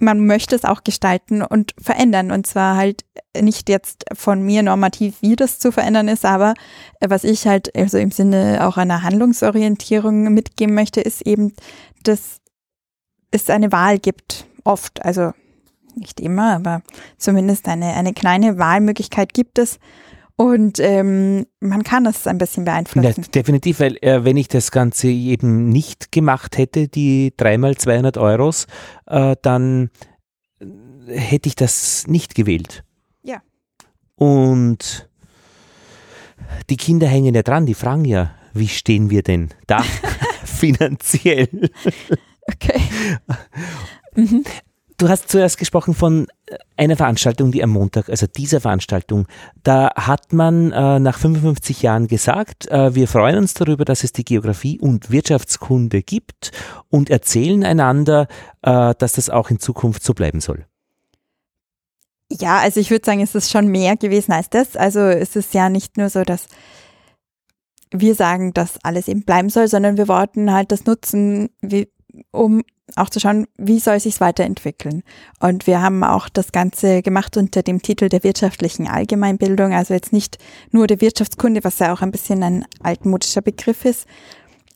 man möchte es auch gestalten und verändern. Und zwar halt nicht jetzt von mir normativ, wie das zu verändern ist, aber äh, was ich halt also im Sinne auch einer Handlungsorientierung mitgeben möchte, ist eben, dass es eine Wahl gibt, oft, also nicht immer, aber zumindest eine, eine kleine Wahlmöglichkeit gibt es. Und ähm, man kann das ein bisschen beeinflussen. Ja, definitiv, weil äh, wenn ich das Ganze eben nicht gemacht hätte, die dreimal 200 Euros, äh, dann hätte ich das nicht gewählt. Ja. Und die Kinder hängen ja dran, die fragen ja, wie stehen wir denn da finanziell? Okay. Mhm. Du hast zuerst gesprochen von einer Veranstaltung, die am Montag, also dieser Veranstaltung, da hat man äh, nach 55 Jahren gesagt, äh, wir freuen uns darüber, dass es die Geografie und Wirtschaftskunde gibt und erzählen einander, äh, dass das auch in Zukunft so bleiben soll. Ja, also ich würde sagen, es ist schon mehr gewesen als das. Also es ist ja nicht nur so, dass wir sagen, dass alles eben bleiben soll, sondern wir wollten halt das nutzen, wie, um auch zu schauen, wie soll sich weiterentwickeln. Und wir haben auch das Ganze gemacht unter dem Titel der wirtschaftlichen Allgemeinbildung, also jetzt nicht nur der Wirtschaftskunde, was ja auch ein bisschen ein altmodischer Begriff ist.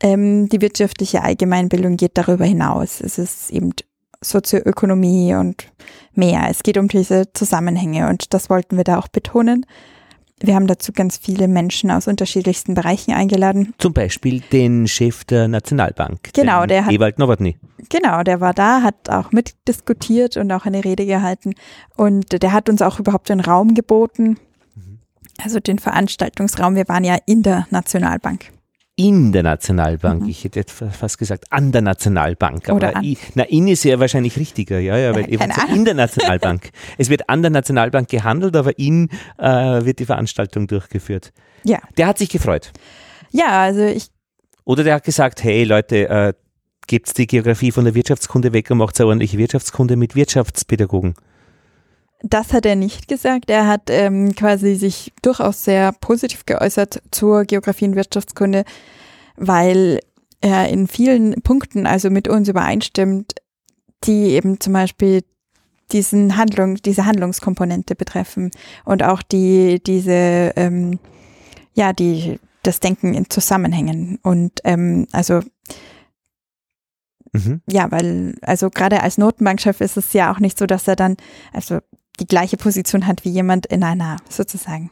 Ähm, die wirtschaftliche Allgemeinbildung geht darüber hinaus. Es ist eben Sozioökonomie und mehr. Es geht um diese Zusammenhänge und das wollten wir da auch betonen. Wir haben dazu ganz viele Menschen aus unterschiedlichsten Bereichen eingeladen. Zum Beispiel den Chef der Nationalbank. Genau, der hat, Ewald Nowotny. Genau, der war da, hat auch mitdiskutiert und auch eine Rede gehalten. Und der hat uns auch überhaupt den Raum geboten. Mhm. Also den Veranstaltungsraum. Wir waren ja in der Nationalbank in der Nationalbank. Mhm. Ich hätte jetzt fast gesagt an der Nationalbank. Aber I, na, in ist ja wahrscheinlich richtiger, ja, ja, weil eben so in der Nationalbank. es wird an der Nationalbank gehandelt, aber in äh, wird die Veranstaltung durchgeführt. Ja. Der hat sich gefreut. Ja, also ich. Oder der hat gesagt, hey Leute, äh, gebt die Geografie von der Wirtschaftskunde weg und macht eine ordentliche Wirtschaftskunde mit Wirtschaftspädagogen. Das hat er nicht gesagt. Er hat ähm, quasi sich durchaus sehr positiv geäußert zur Geografie und Wirtschaftskunde, weil er in vielen Punkten also mit uns übereinstimmt, die eben zum Beispiel diesen Handlung, diese Handlungskomponente betreffen und auch die, diese, ähm, ja, die, das Denken in Zusammenhängen. Und ähm, also Mhm. Ja, weil, also gerade als Notenbankchef ist es ja auch nicht so, dass er dann, also die gleiche Position hat wie jemand in einer sozusagen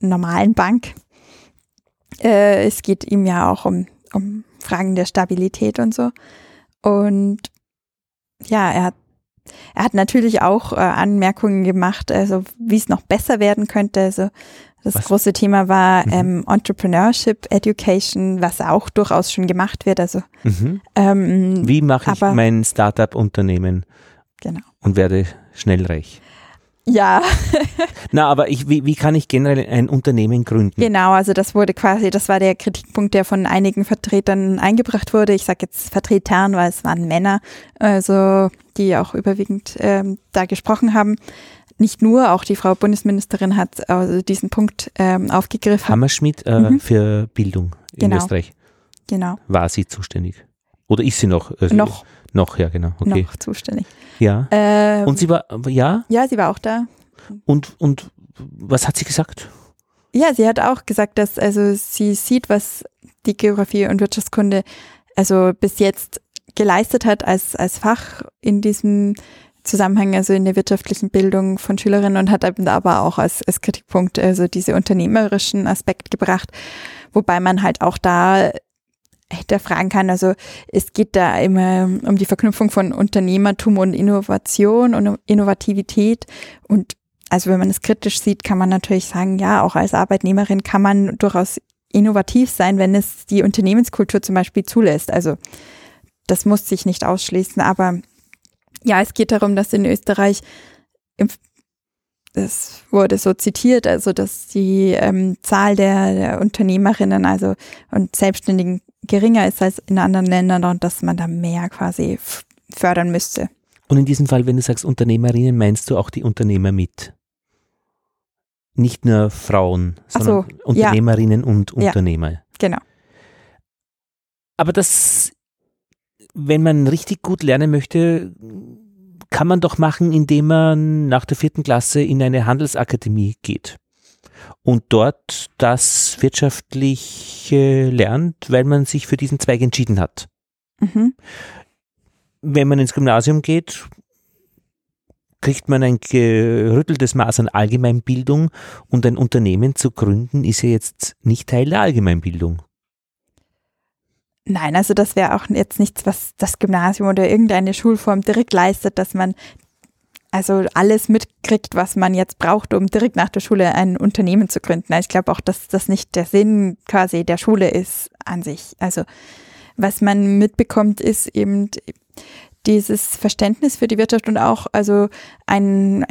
normalen Bank. Äh, es geht ihm ja auch um, um Fragen der Stabilität und so. Und ja, er hat, er hat natürlich auch äh, Anmerkungen gemacht, also wie es noch besser werden könnte. Also das was? große Thema war mhm. ähm, Entrepreneurship Education, was auch durchaus schon gemacht wird. Also mhm. ähm, wie mache ich mein Startup-Unternehmen genau. und werde schnell reich? Ja. Na, aber ich, wie, wie kann ich generell ein Unternehmen gründen? Genau, also das wurde quasi, das war der Kritikpunkt, der von einigen Vertretern eingebracht wurde. Ich sage jetzt Vertretern, weil es waren Männer, also die auch überwiegend ähm, da gesprochen haben. Nicht nur, auch die Frau Bundesministerin hat also diesen Punkt ähm, aufgegriffen. Hammerschmidt äh, mhm. für Bildung in genau. Österreich. Genau. War sie zuständig? Oder ist sie noch? Also noch. Noch, ja, genau. Okay. Noch zuständig. Ja. Ähm, und sie war, ja? Ja, sie war auch da. Und, und was hat sie gesagt? Ja, sie hat auch gesagt, dass also sie sieht, was die Geografie und Wirtschaftskunde also bis jetzt geleistet hat als, als Fach in diesem Zusammenhang, also in der wirtschaftlichen Bildung von Schülerinnen und hat aber auch als, als Kritikpunkt also diese unternehmerischen Aspekt gebracht, wobei man halt auch da hinterfragen kann. Also es geht da immer um die Verknüpfung von Unternehmertum und Innovation und Innovativität. Und also wenn man es kritisch sieht, kann man natürlich sagen, ja, auch als Arbeitnehmerin kann man durchaus innovativ sein, wenn es die Unternehmenskultur zum Beispiel zulässt. Also das muss sich nicht ausschließen, aber ja, es geht darum, dass in Österreich es wurde so zitiert, also dass die ähm, Zahl der, der, Unternehmerinnen also und Selbstständigen geringer ist als in anderen Ländern und dass man da mehr quasi fördern müsste. Und in diesem Fall, wenn du sagst Unternehmerinnen, meinst du auch die Unternehmer mit? Nicht nur Frauen, sondern so, Unternehmerinnen ja. und Unternehmer. Ja, genau. Aber das, wenn man richtig gut lernen möchte, kann man doch machen, indem man nach der vierten Klasse in eine Handelsakademie geht und dort das wirtschaftliche lernt, weil man sich für diesen Zweig entschieden hat. Mhm. Wenn man ins Gymnasium geht, kriegt man ein gerütteltes Maß an Allgemeinbildung und ein Unternehmen zu gründen ist ja jetzt nicht Teil der Allgemeinbildung. Nein, also das wäre auch jetzt nichts, was das Gymnasium oder irgendeine Schulform direkt leistet, dass man also alles mitkriegt, was man jetzt braucht, um direkt nach der Schule ein Unternehmen zu gründen. Ich glaube auch, dass das nicht der Sinn quasi der Schule ist an sich. Also was man mitbekommt, ist eben dieses Verständnis für die Wirtschaft und auch also ein,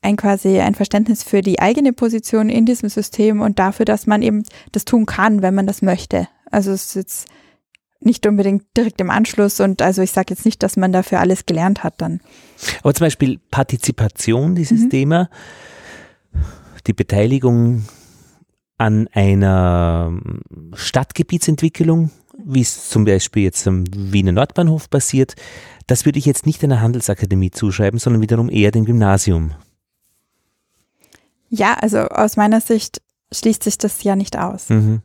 ein quasi ein Verständnis für die eigene Position in diesem System und dafür, dass man eben das tun kann, wenn man das möchte. Also es ist jetzt nicht unbedingt direkt im Anschluss und also ich sage jetzt nicht, dass man dafür alles gelernt hat dann. Aber zum Beispiel Partizipation, dieses mhm. Thema, die Beteiligung an einer Stadtgebietsentwicklung, wie es zum Beispiel jetzt am Wiener Nordbahnhof passiert, das würde ich jetzt nicht einer Handelsakademie zuschreiben, sondern wiederum eher dem Gymnasium. Ja, also aus meiner Sicht schließt sich das ja nicht aus. Mhm.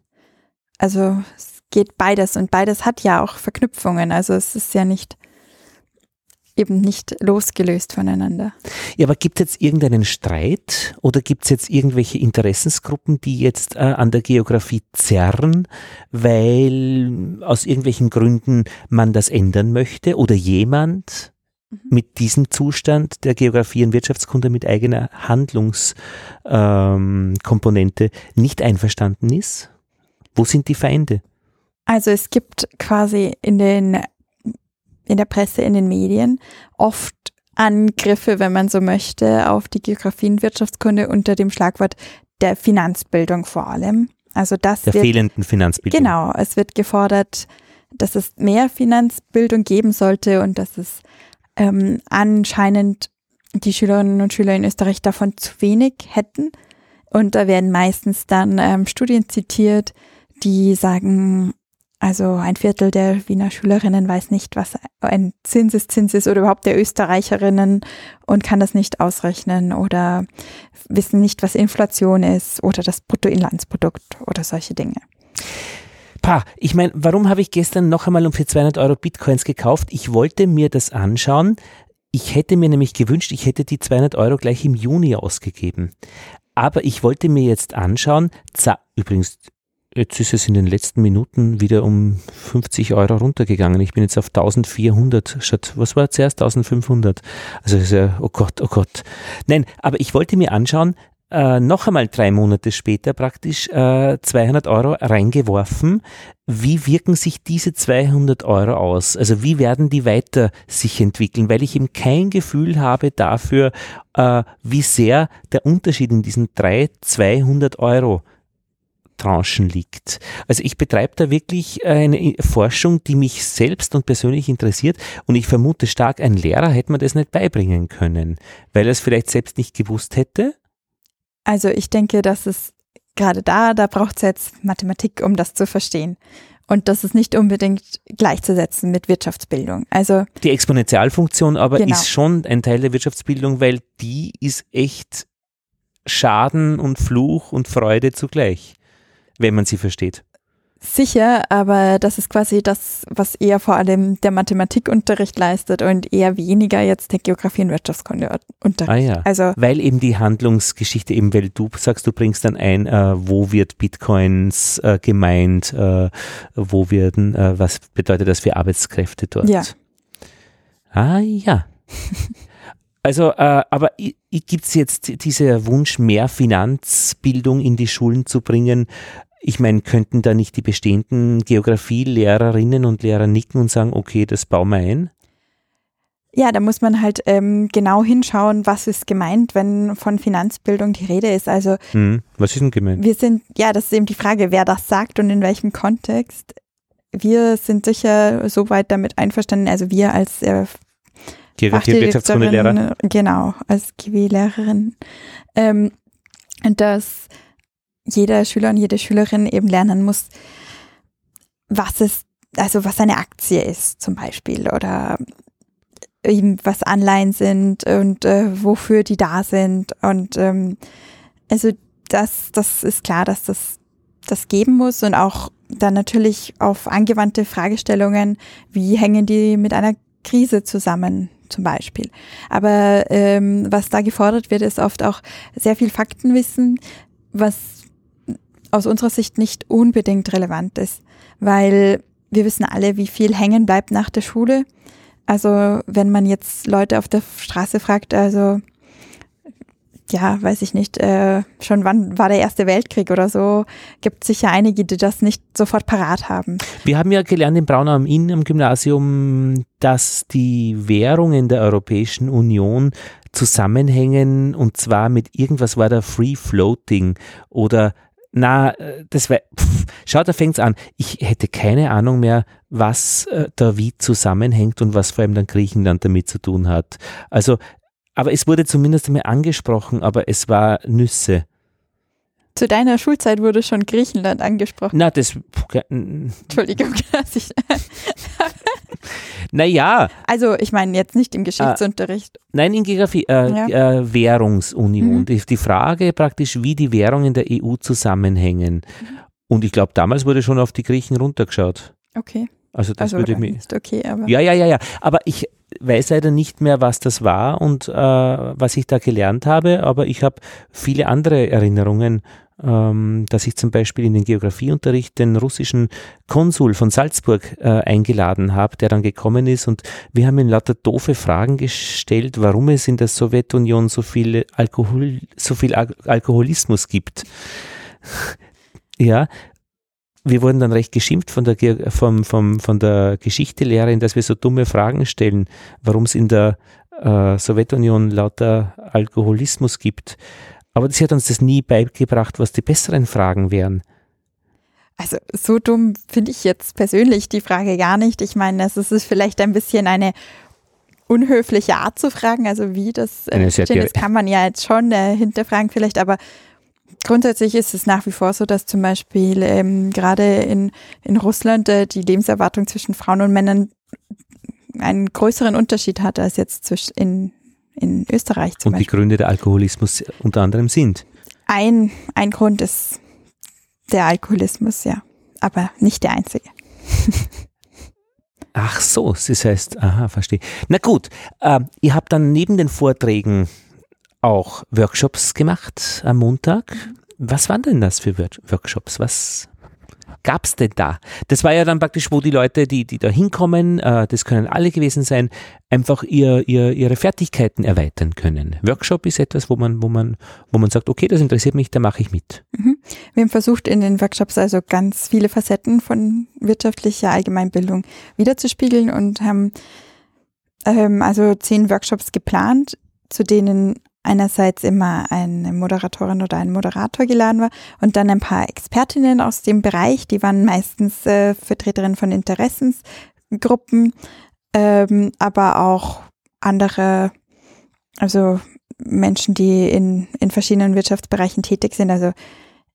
Also es geht beides und beides hat ja auch Verknüpfungen. Also es ist ja nicht eben nicht losgelöst voneinander. Ja, aber gibt es jetzt irgendeinen Streit oder gibt es jetzt irgendwelche Interessensgruppen, die jetzt äh, an der Geografie zerren, weil aus irgendwelchen Gründen man das ändern möchte oder jemand mhm. mit diesem Zustand der Geografie und Wirtschaftskunde mit eigener Handlungskomponente ähm, nicht einverstanden ist? Wo sind die Feinde? Also es gibt quasi in den in der Presse, in den Medien oft Angriffe, wenn man so möchte, auf die Geografie und Wirtschaftskunde unter dem Schlagwort der Finanzbildung vor allem. Also das der wird, fehlenden Finanzbildung. Genau, es wird gefordert, dass es mehr Finanzbildung geben sollte und dass es ähm, anscheinend die Schülerinnen und Schüler in Österreich davon zu wenig hätten. Und da werden meistens dann ähm, Studien zitiert, die sagen, also ein Viertel der Wiener Schülerinnen weiß nicht, was ein Zinseszins ist oder überhaupt der Österreicherinnen und kann das nicht ausrechnen oder wissen nicht, was Inflation ist oder das Bruttoinlandsprodukt oder solche Dinge. Pa, ich meine, warum habe ich gestern noch einmal um für 200 Euro Bitcoins gekauft? Ich wollte mir das anschauen. Ich hätte mir nämlich gewünscht, ich hätte die 200 Euro gleich im Juni ausgegeben. Aber ich wollte mir jetzt anschauen, übrigens Jetzt ist es in den letzten Minuten wieder um 50 Euro runtergegangen. Ich bin jetzt auf 1400 statt, was war zuerst 1500? Also ist ja, oh Gott, oh Gott. Nein, aber ich wollte mir anschauen, äh, noch einmal drei Monate später praktisch äh, 200 Euro reingeworfen. Wie wirken sich diese 200 Euro aus? Also wie werden die weiter sich entwickeln? Weil ich eben kein Gefühl habe dafür, äh, wie sehr der Unterschied in diesen drei 200 Euro Tranchen liegt. Also ich betreibe da wirklich eine Forschung, die mich selbst und persönlich interessiert und ich vermute stark, ein Lehrer hätte mir das nicht beibringen können, weil er es vielleicht selbst nicht gewusst hätte. Also ich denke, dass es gerade da, da braucht es jetzt Mathematik, um das zu verstehen. Und das ist nicht unbedingt gleichzusetzen mit Wirtschaftsbildung. Also die Exponentialfunktion aber genau. ist schon ein Teil der Wirtschaftsbildung, weil die ist echt Schaden und Fluch und Freude zugleich wenn man sie versteht. Sicher, aber das ist quasi das, was eher vor allem der Mathematikunterricht leistet und eher weniger jetzt der Geografie- und Wirtschaftskundeunterricht. Ah ja, also, weil eben die Handlungsgeschichte eben, weil du sagst, du bringst dann ein, äh, wo wird Bitcoins äh, gemeint, äh, wo werden, äh, was bedeutet das für Arbeitskräfte dort? Ja. Ah ja. Also, äh, aber gibt es jetzt dieser Wunsch, mehr Finanzbildung in die Schulen zu bringen? Ich meine, könnten da nicht die bestehenden Geografielehrerinnen und Lehrer nicken und sagen, okay, das bauen wir ein? Ja, da muss man halt ähm, genau hinschauen, was ist gemeint, wenn von Finanzbildung die Rede ist. Also hm, was ist denn gemeint? Wir sind, ja, das ist eben die Frage, wer das sagt und in welchem Kontext. Wir sind sicher soweit damit einverstanden, also wir als äh, Wirtschaftskundelehrer. Genau, als GW-Lehrerin. Ähm, dass jeder Schüler und jede Schülerin eben lernen muss, was es, also was eine Aktie ist zum Beispiel oder eben was Anleihen sind und äh, wofür die da sind. Und ähm, also das, das ist klar, dass das das geben muss und auch dann natürlich auf angewandte Fragestellungen, wie hängen die mit einer Krise zusammen zum Beispiel. Aber ähm, was da gefordert wird, ist oft auch sehr viel Faktenwissen, was aus unserer Sicht nicht unbedingt relevant ist, weil wir wissen alle, wie viel hängen bleibt nach der Schule. Also wenn man jetzt Leute auf der Straße fragt, also ja, weiß ich nicht, äh, schon wann war der Erste Weltkrieg oder so, gibt sicher einige, die das nicht sofort parat haben. Wir haben ja gelernt in Braunau am Inn im Gymnasium, dass die Währungen der Europäischen Union zusammenhängen und zwar mit irgendwas war da Free Floating oder na, das war, pff, schau, da fängt's an. Ich hätte keine Ahnung mehr, was äh, da wie zusammenhängt und was vor allem dann Griechenland damit zu tun hat. Also aber es wurde zumindest einmal angesprochen, aber es war Nüsse. Zu deiner Schulzeit wurde schon Griechenland angesprochen. Na, das. Entschuldigung, dass ich. naja. Also, ich meine jetzt nicht im Geschichtsunterricht. Äh, nein, in Geografie. Äh, ja. äh, Währungsunion. Mhm. Die, die, Frage praktisch, wie die Währungen der EU zusammenhängen. Mhm. Und ich glaube, damals wurde schon auf die Griechen runtergeschaut. Okay. Also, das also, würde mir. okay, aber. Ja, ja, ja, ja. Aber ich weiß leider nicht mehr, was das war und äh, was ich da gelernt habe, aber ich habe viele andere Erinnerungen, ähm, dass ich zum Beispiel in den Geografieunterricht den russischen Konsul von Salzburg äh, eingeladen habe, der dann gekommen ist und wir haben ihm lauter doofe Fragen gestellt, warum es in der Sowjetunion so viel Alkohol, so viel Al Alkoholismus gibt. ja, wir wurden dann recht geschimpft von der, vom, vom, von der Geschichtelehrerin, dass wir so dumme Fragen stellen, warum es in der äh, Sowjetunion lauter Alkoholismus gibt. Aber sie hat uns das nie beigebracht, was die besseren Fragen wären. Also so dumm finde ich jetzt persönlich die Frage gar nicht. Ich meine, es ist vielleicht ein bisschen eine unhöfliche Art zu fragen, also wie das, äh, das kann man ja jetzt schon äh, hinterfragen vielleicht, aber grundsätzlich ist es nach wie vor so, dass zum Beispiel ähm, gerade in, in Russland äh, die Lebenserwartung zwischen Frauen und Männern einen größeren Unterschied hat als jetzt zwischen in, in Österreich zum und Beispiel. Und die Gründe der Alkoholismus unter anderem sind? Ein, ein Grund ist der Alkoholismus, ja, aber nicht der einzige. Ach so, das heißt, aha, verstehe. Na gut, äh, ihr habt dann neben den Vorträgen auch Workshops gemacht am Montag. Was waren denn das für Workshops? Was gab es denn da? Das war ja dann praktisch, wo die Leute, die, die da hinkommen, äh, das können alle gewesen sein, einfach ihr, ihr, ihre Fertigkeiten erweitern können. Workshop ist etwas, wo man, wo man, wo man sagt, okay, das interessiert mich, da mache ich mit. Mhm. Wir haben versucht, in den Workshops also ganz viele Facetten von wirtschaftlicher Allgemeinbildung wiederzuspiegeln und haben ähm, also zehn Workshops geplant, zu denen einerseits immer eine Moderatorin oder ein Moderator geladen war und dann ein paar Expertinnen aus dem Bereich, die waren meistens äh, Vertreterinnen von Interessensgruppen, ähm, aber auch andere, also Menschen, die in, in verschiedenen Wirtschaftsbereichen tätig sind. Also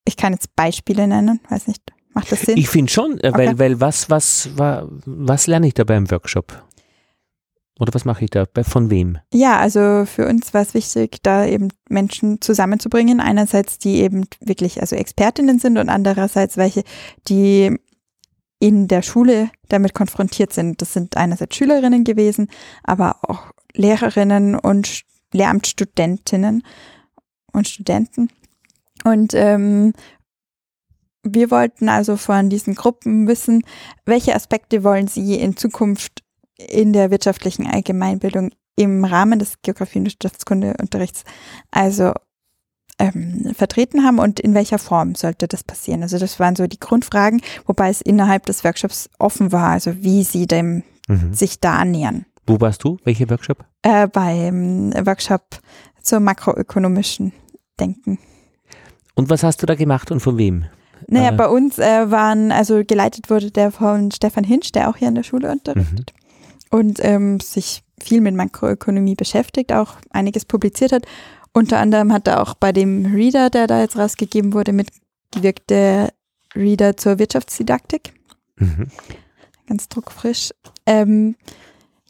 ich kann jetzt Beispiele nennen, weiß nicht. Macht das Sinn? Ich finde schon, äh, weil, okay. weil was, was, was, was lerne ich da beim Workshop? Oder was mache ich da? Von wem? Ja, also für uns war es wichtig, da eben Menschen zusammenzubringen. Einerseits, die eben wirklich also Expertinnen sind und andererseits welche, die in der Schule damit konfrontiert sind. Das sind einerseits Schülerinnen gewesen, aber auch Lehrerinnen und Lehramtsstudentinnen und Studenten. Und ähm, wir wollten also von diesen Gruppen wissen, welche Aspekte wollen sie in Zukunft in der wirtschaftlichen Allgemeinbildung im Rahmen des Geografie- und Wirtschaftskundeunterrichts also ähm, vertreten haben und in welcher Form sollte das passieren. Also das waren so die Grundfragen, wobei es innerhalb des Workshops offen war, also wie sie dem mhm. sich da annähern. Wo warst du? Welcher Workshop? Äh, beim Workshop zur makroökonomischen Denken. Und was hast du da gemacht und von wem? Naja, äh, bei uns äh, waren, also geleitet wurde der von Stefan Hinsch, der auch hier an der Schule unterrichtet. Mhm und ähm, sich viel mit Makroökonomie beschäftigt, auch einiges publiziert hat. Unter anderem hat er auch bei dem Reader, der da jetzt rausgegeben wurde, mitgewirkt, der Reader zur Wirtschaftsdidaktik. Mhm. Ganz druckfrisch. Ähm,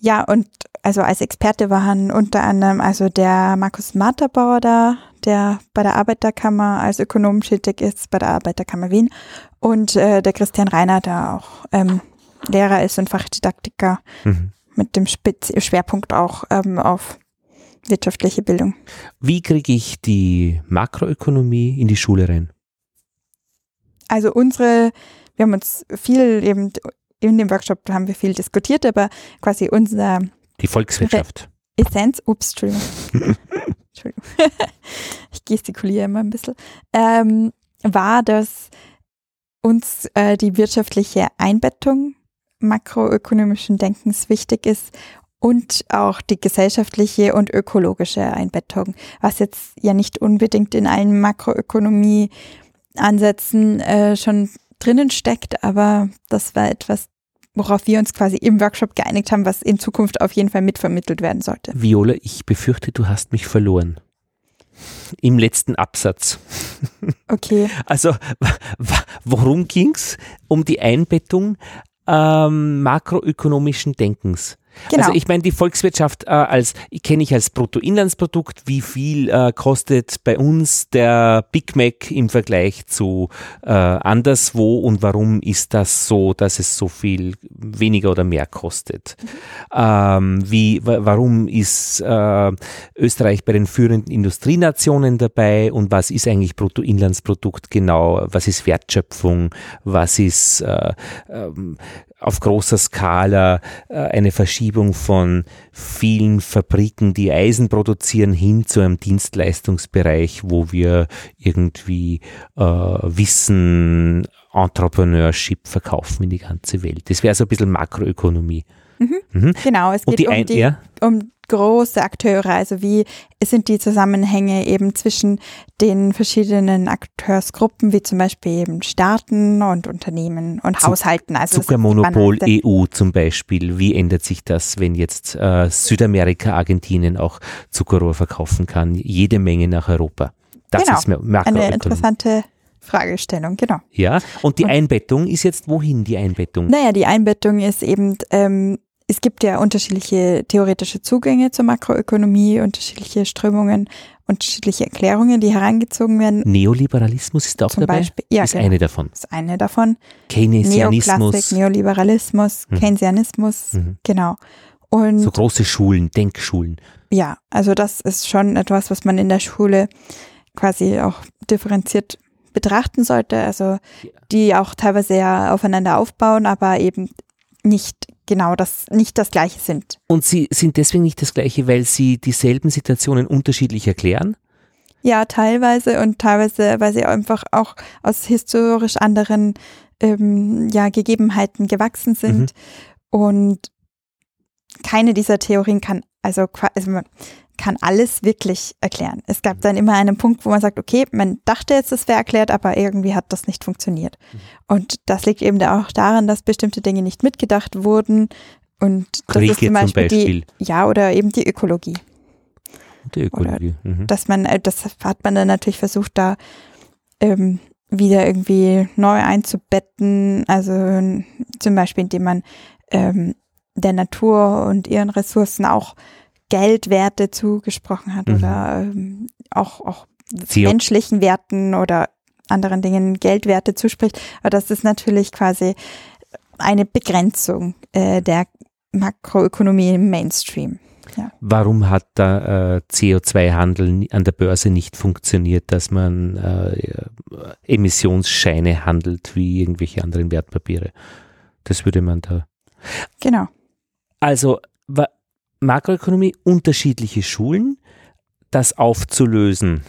ja, und also als Experte waren unter anderem also der Markus Materbauer da, der bei der Arbeiterkammer als Ökonom tätig ist, bei der Arbeiterkammer Wien, und äh, der Christian Reiner, der auch ähm, Lehrer ist und Fachdidaktiker mhm. Mit dem Spitz Schwerpunkt auch ähm, auf wirtschaftliche Bildung. Wie kriege ich die Makroökonomie in die Schule rein? Also unsere, wir haben uns viel eben in dem Workshop haben wir viel diskutiert, aber quasi unser die Volkswirtschaft. Essenz, ups, Entschuldigung. Entschuldigung. ich gestikuliere immer ein bisschen. Ähm, war, dass uns äh, die wirtschaftliche Einbettung makroökonomischen Denkens wichtig ist und auch die gesellschaftliche und ökologische Einbettung, was jetzt ja nicht unbedingt in allen Makroökonomie-Ansätzen äh, schon drinnen steckt, aber das war etwas, worauf wir uns quasi im Workshop geeinigt haben, was in Zukunft auf jeden Fall mitvermittelt werden sollte. Viola, ich befürchte, du hast mich verloren. Im letzten Absatz. Okay. Also, worum ging es? Um die Einbettung ähm, makroökonomischen Denkens. Genau. Also ich meine, die Volkswirtschaft äh, als kenne ich als Bruttoinlandsprodukt. Wie viel äh, kostet bei uns der Big Mac im Vergleich zu äh, anderswo und warum ist das so, dass es so viel weniger oder mehr kostet? Mhm. Ähm, wie, warum ist äh, Österreich bei den führenden Industrienationen dabei und was ist eigentlich Bruttoinlandsprodukt genau? Was ist Wertschöpfung? Was ist äh, ähm, auf großer Skala äh, eine Verschiebung von vielen Fabriken, die Eisen produzieren, hin zu einem Dienstleistungsbereich, wo wir irgendwie äh, Wissen, Entrepreneurship verkaufen in die ganze Welt. Das wäre so ein bisschen Makroökonomie. Mhm. Mhm. Genau, es geht um, die, ja? um große Akteure, also wie sind die Zusammenhänge eben zwischen den verschiedenen Akteursgruppen, wie zum Beispiel eben Staaten und Unternehmen und Haushalten. Also Zuckermonopol EU zum Beispiel, wie ändert sich das, wenn jetzt äh, Südamerika, Argentinien auch Zuckerrohr verkaufen kann, jede Menge nach Europa? Das genau, ist mir eine interessante Fragestellung, genau. Ja, und die Einbettung ist jetzt wohin die Einbettung? Naja, die Einbettung ist eben ähm, es gibt ja unterschiedliche theoretische Zugänge zur Makroökonomie, unterschiedliche Strömungen, unterschiedliche Erklärungen, die herangezogen werden. Neoliberalismus ist auch Zum dabei? Beispiel, ja, ist genau. eine davon. Ist eine davon. Keynesianismus. Neoklassik, Neoliberalismus, mhm. Keynesianismus, mhm. genau. Und so große Schulen, Denkschulen. Ja, also das ist schon etwas, was man in der Schule quasi auch differenziert betrachten sollte, also die auch teilweise ja aufeinander aufbauen, aber eben nicht genau das, nicht das Gleiche sind. Und sie sind deswegen nicht das Gleiche, weil sie dieselben Situationen unterschiedlich erklären? Ja, teilweise und teilweise, weil sie einfach auch aus historisch anderen ähm, ja, Gegebenheiten gewachsen sind. Mhm. Und keine dieser Theorien kann, also, also kann alles wirklich erklären. Es gab dann immer einen Punkt, wo man sagt, okay, man dachte jetzt, es wäre erklärt, aber irgendwie hat das nicht funktioniert. Mhm. Und das liegt eben auch daran, dass bestimmte Dinge nicht mitgedacht wurden. Und das Kriege ist zum Beispiel, zum Beispiel, die, ja, oder eben die Ökologie. Die Ökologie. Mhm. Dass man, äh, das hat man dann natürlich versucht, da ähm, wieder irgendwie neu einzubetten. Also zum Beispiel, indem man ähm, der Natur und ihren Ressourcen auch Geldwerte zugesprochen hat mhm. oder ähm, auch, auch menschlichen Werten oder anderen Dingen Geldwerte zuspricht. Aber das ist natürlich quasi eine Begrenzung äh, der Makroökonomie im Mainstream. Ja. Warum hat der äh, CO2-Handel an der Börse nicht funktioniert, dass man äh, Emissionsscheine handelt wie irgendwelche anderen Wertpapiere? Das würde man da. Genau. Also Makroökonomie, unterschiedliche Schulen, das aufzulösen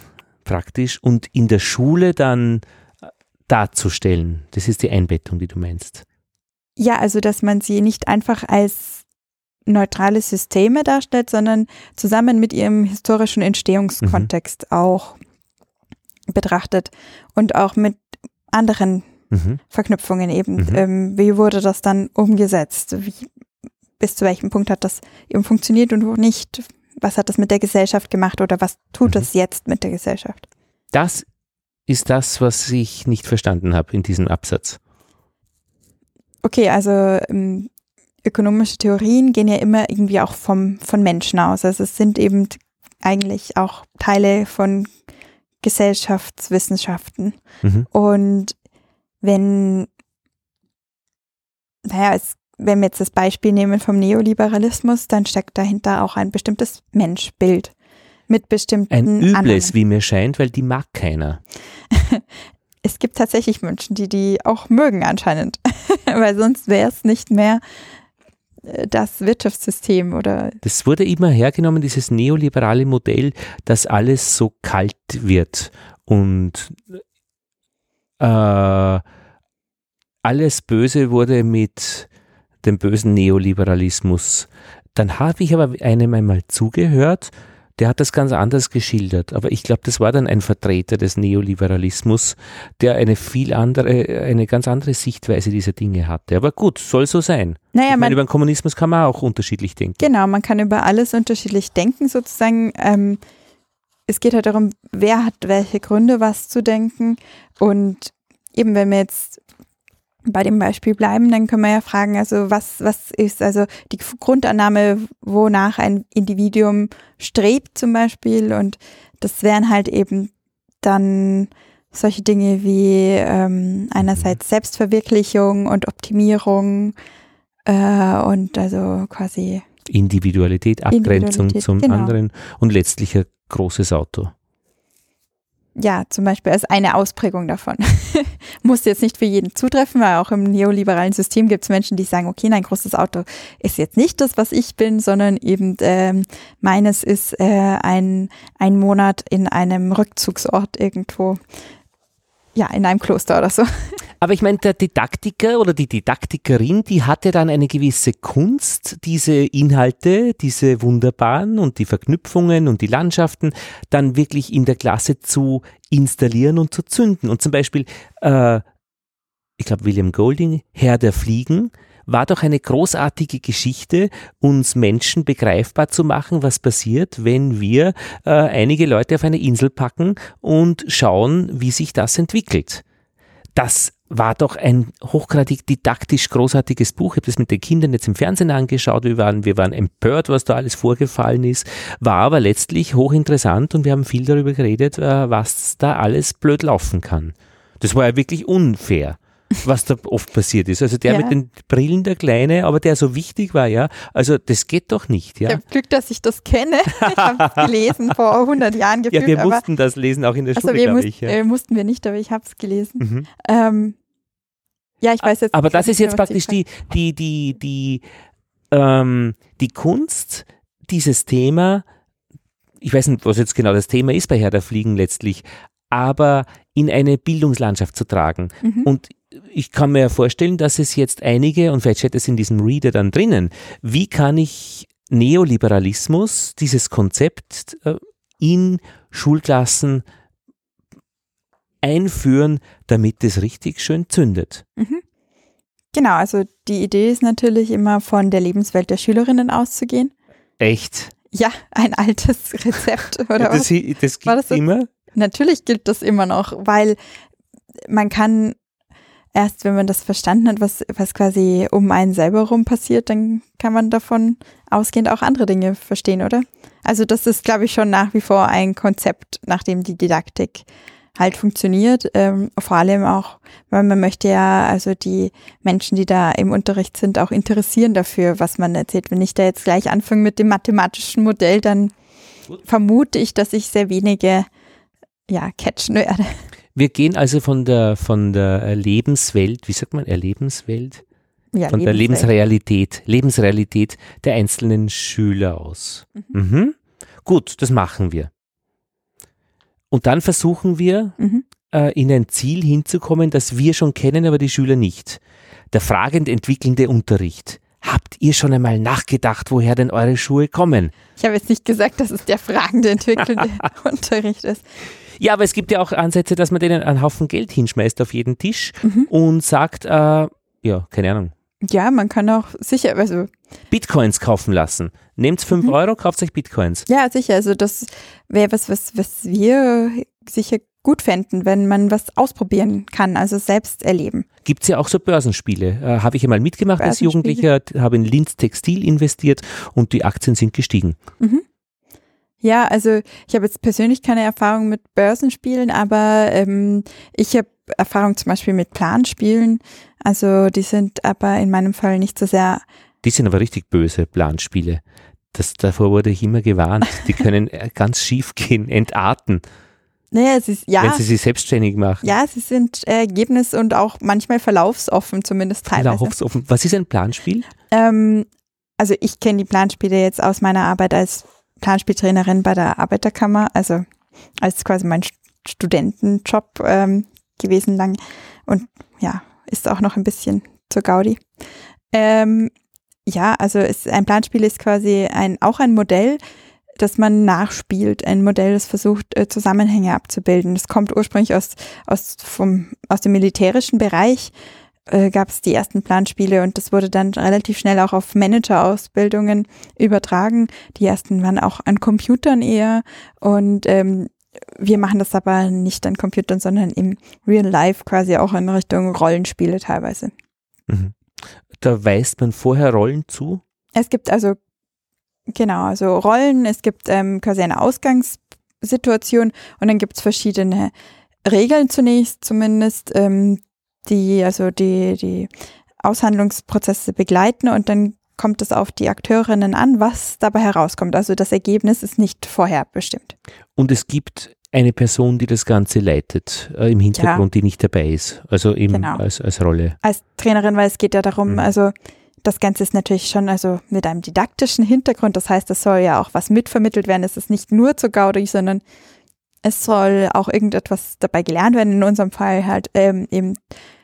praktisch und in der Schule dann äh, darzustellen. Das ist die Einbettung, die du meinst. Ja, also dass man sie nicht einfach als neutrale Systeme darstellt, sondern zusammen mit ihrem historischen Entstehungskontext mhm. auch betrachtet und auch mit anderen mhm. Verknüpfungen eben. Mhm. Ähm, wie wurde das dann umgesetzt? Wie, bis zu welchem Punkt hat das eben funktioniert und wo nicht. Was hat das mit der Gesellschaft gemacht oder was tut Mhm. es jetzt mit der Gesellschaft? Das ist das, was ich nicht verstanden habe in diesem Absatz. Okay, also ähm, ökonomische Theorien gehen ja immer irgendwie auch vom, von Menschen aus. Also es sind eben eigentlich auch Teile von Gesellschaftswissenschaften. Mhm. Und wenn, naja, es, wenn wir jetzt das Beispiel nehmen vom Neoliberalismus, dann steckt dahinter auch ein bestimmtes Menschbild mit bestimmten Ein übles, Annahmen. wie mir scheint, weil die mag keiner. Es gibt tatsächlich Menschen, die die auch mögen anscheinend, weil sonst wäre es nicht mehr äh, das Wirtschaftssystem oder Das wurde immer hergenommen, dieses neoliberale Modell, dass alles so kalt wird und äh, alles Böse wurde mit dem bösen Neoliberalismus. Dann habe ich aber einem einmal zugehört, der hat das ganz anders geschildert. Aber ich glaube, das war dann ein Vertreter des Neoliberalismus, der eine viel andere, eine ganz andere Sichtweise dieser Dinge hatte. Aber gut, soll so sein. naja, ich meine, man, über den Kommunismus kann man auch unterschiedlich denken. genau, man kann über alles unterschiedlich denken sozusagen. Ähm, es geht halt darum, wer hat welche Gründe, was zu denken. Und eben, wenn wir jetzt bei dem Beispiel bleiben, dann können wir ja fragen, also was, was ist also die Grundannahme, wonach ein Individuum strebt zum Beispiel und das wären halt eben dann solche Dinge wie ähm, einerseits Selbstverwirklichung und Optimierung äh, und also quasi Individualität, Abgrenzung Individualität, zum genau. anderen und letztlich ein großes Auto. Ja, zum Beispiel als eine Ausprägung davon. Muss jetzt nicht für jeden zutreffen, weil auch im neoliberalen System gibt es Menschen, die sagen, okay, ein großes Auto ist jetzt nicht das, was ich bin, sondern eben ähm, meines ist äh, ein, ein Monat in einem Rückzugsort irgendwo, ja, in einem Kloster oder so. Aber ich meine, der Didaktiker oder die Didaktikerin, die hatte dann eine gewisse Kunst, diese Inhalte, diese wunderbaren und die Verknüpfungen und die Landschaften dann wirklich in der Klasse zu installieren und zu zünden. Und zum Beispiel, äh, ich glaube, William Golding, Herr der Fliegen, war doch eine großartige Geschichte, uns Menschen begreifbar zu machen, was passiert, wenn wir äh, einige Leute auf eine Insel packen und schauen, wie sich das entwickelt. Das war doch ein hochgradig didaktisch großartiges Buch. Ich habe das mit den Kindern jetzt im Fernsehen angeschaut. Wir waren, wir waren empört, was da alles vorgefallen ist. War aber letztlich hochinteressant und wir haben viel darüber geredet, äh, was da alles blöd laufen kann. Das war ja wirklich unfair, was da oft passiert ist. Also der Ja. mit den Brillen, der Kleine, aber der so wichtig war, ja. Also das geht doch nicht, Ich ja. habe Glück, dass ich das kenne. Ich habe es gelesen vor 100 Jahren Ja, gefühlt. wir aber, mussten das lesen, auch in der also Schule, glaube mussten, ich. Ja. äh, mussten wir nicht, aber ich habe es gelesen. Mhm. Ähm, ja, ich weiß jetzt Aber das ist jetzt praktisch die, die, die, die, ähm, die Kunst, dieses Thema, ich weiß nicht, was jetzt genau das Thema ist bei Herr der Fliegen letztlich, aber in eine Bildungslandschaft zu tragen. Mhm. Und ich kann mir ja vorstellen, dass es jetzt einige, und vielleicht steht es in diesem Reader dann drinnen, wie kann ich Neoliberalismus, dieses Konzept äh, in Schulklassen einführen, damit es richtig schön zündet. Mhm. Genau, also die Idee ist natürlich immer von der Lebenswelt der Schülerinnen auszugehen. Echt? Ja, ein altes Rezept oder das, was? das War gibt das jetzt- immer. Natürlich gilt das immer noch, weil man kann erst, wenn man das verstanden hat, was, was quasi um einen selber rum passiert, dann kann man davon ausgehend auch andere Dinge verstehen, oder? Also das ist, glaube ich, schon nach wie vor ein Konzept, nach dem die Didaktik halt funktioniert. Ähm, vor allem auch, weil man möchte ja also die Menschen, die da im Unterricht sind, auch interessieren dafür, was man erzählt. Wenn ich da jetzt gleich anfange mit dem mathematischen Modell, dann vermute ich, dass ich sehr wenige ja, catchen werde. Wir gehen also von der, von der Lebenswelt, wie sagt man, Erlebenswelt? Ja, Von der. Lebensrealität, Lebensrealität der einzelnen Schüler aus. Mhm. Gut, das machen wir. Und dann versuchen wir, Mhm. äh, in ein Ziel hinzukommen, das wir schon kennen, aber die Schüler nicht. Der fragend entwickelnde Unterricht. Habt ihr schon einmal nachgedacht, woher denn eure Schuhe kommen? Ich habe jetzt nicht gesagt, dass es der fragende, entwickelnde Unterricht ist. Ja, aber es gibt ja auch Ansätze, dass man denen einen Haufen Geld hinschmeißt auf jeden Tisch Mhm. und sagt, äh, ja, keine Ahnung, Ja, man kann auch sicher, also Bitcoins kaufen lassen. Nehmt 5 Mhm. Euro, kauft euch Bitcoins. ja, sicher, also das wäre was, was, was wir sicher gut fänden, wenn man was ausprobieren kann, also selbst erleben. Gibt es ja auch so Börsenspiele. Äh, habe ich einmal mitgemacht als? Jugendlicher, habe in Linz Textil investiert und die Aktien sind gestiegen. Ja, also ich habe jetzt persönlich keine Erfahrung mit Börsenspielen, aber ähm, ich habe Erfahrung zum Beispiel mit Planspielen. Also die sind aber in meinem Fall nicht so sehr. Die sind aber richtig böse Planspiele. Das, davor wurde ich immer gewarnt. Die können äh, ganz schief gehen, entarten, Naja, es ist wenn ja, sie sich selbstständig machen. ja, sie sind ergebnis- und auch manchmal verlaufsoffen, zumindest teilweise. Laufsoffen. Was ist ein Planspiel? Ähm, also ich kenne die Planspiele jetzt aus meiner Arbeit als Planspieltrainerin bei der Arbeiterkammer, also als quasi mein St- Studentenjob ähm, gewesen lang und ja, ist auch noch ein bisschen zur Gaudi. Ähm, ja, also es, ein Planspiel ist quasi ein, auch ein Modell, das man nachspielt, ein Modell, das versucht, äh, Zusammenhänge abzubilden. Das kommt ursprünglich aus, aus, vom, aus dem militärischen Bereich, äh, gab es die ersten Planspiele und das wurde dann relativ schnell auch auf Managerausbildungen übertragen. Die ersten waren auch an Computern eher und ähm, wir machen das aber nicht an Computern, sondern im Real Life quasi auch in Richtung Rollenspiele teilweise. Mhm. Da weist man vorher Rollen zu. Es gibt also, genau, also Rollen, es gibt ähm, quasi eine Ausgangssituation und dann gibt es verschiedene Regeln zunächst zumindest, ähm, die also die, die Aushandlungsprozesse begleiten und dann kommt es auf die Akteurinnen an, was dabei herauskommt. Also das Ergebnis ist nicht vorher bestimmt. Und es gibt eine Person, die das Ganze leitet, äh, im Hintergrund, die nicht dabei ist. Also eben Genau. als, als Rolle. als Trainerin, weil es geht ja darum, Mhm. also das Ganze ist natürlich schon also mit einem didaktischen Hintergrund. Das heißt, es soll ja auch was mitvermittelt werden. Es ist nicht nur zu Gaudi, sondern es soll auch irgendetwas dabei gelernt werden. In unserem Fall halt ähm, eben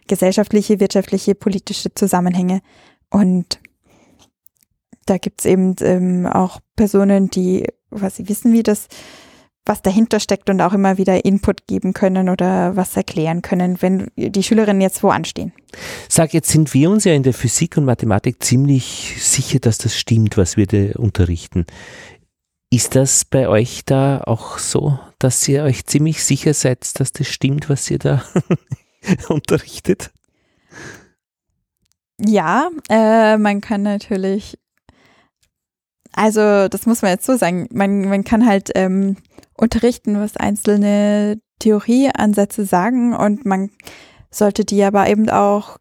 gesellschaftliche, wirtschaftliche, politische Zusammenhänge. Und da gibt's eben ähm, auch Personen, die quasi wissen, wie das, was dahinter steckt und auch immer wieder Input geben können oder was erklären können, wenn die Schülerinnen jetzt wo anstehen. Sag, jetzt sind wir uns ja in der Physik und Mathematik ziemlich sicher, dass das stimmt, was wir da unterrichten. Ist das bei euch da auch so, dass ihr euch ziemlich sicher seid, dass das stimmt, was ihr da unterrichtet? Ja, äh, man kann natürlich, also das muss man jetzt so sagen, man, man kann halt ähm, unterrichten, was einzelne Theorieansätze sagen und man sollte die aber eben auch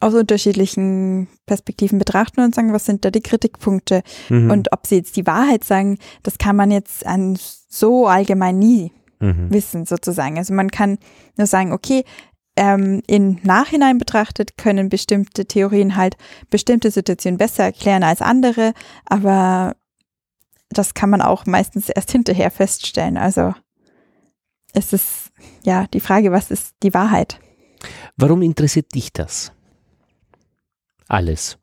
aus unterschiedlichen Perspektiven betrachten und sagen, was sind da die Kritikpunkte Mhm. und ob sie jetzt die Wahrheit sagen, das kann man jetzt an so allgemein nie mhm. wissen sozusagen. Also man kann nur sagen, okay, ähm, im Nachhinein betrachtet können bestimmte Theorien halt bestimmte Situationen besser erklären als andere, aber das kann man auch meistens erst hinterher feststellen. Also es ist ja die Frage, was ist die Wahrheit? Warum interessiert dich das? Alles.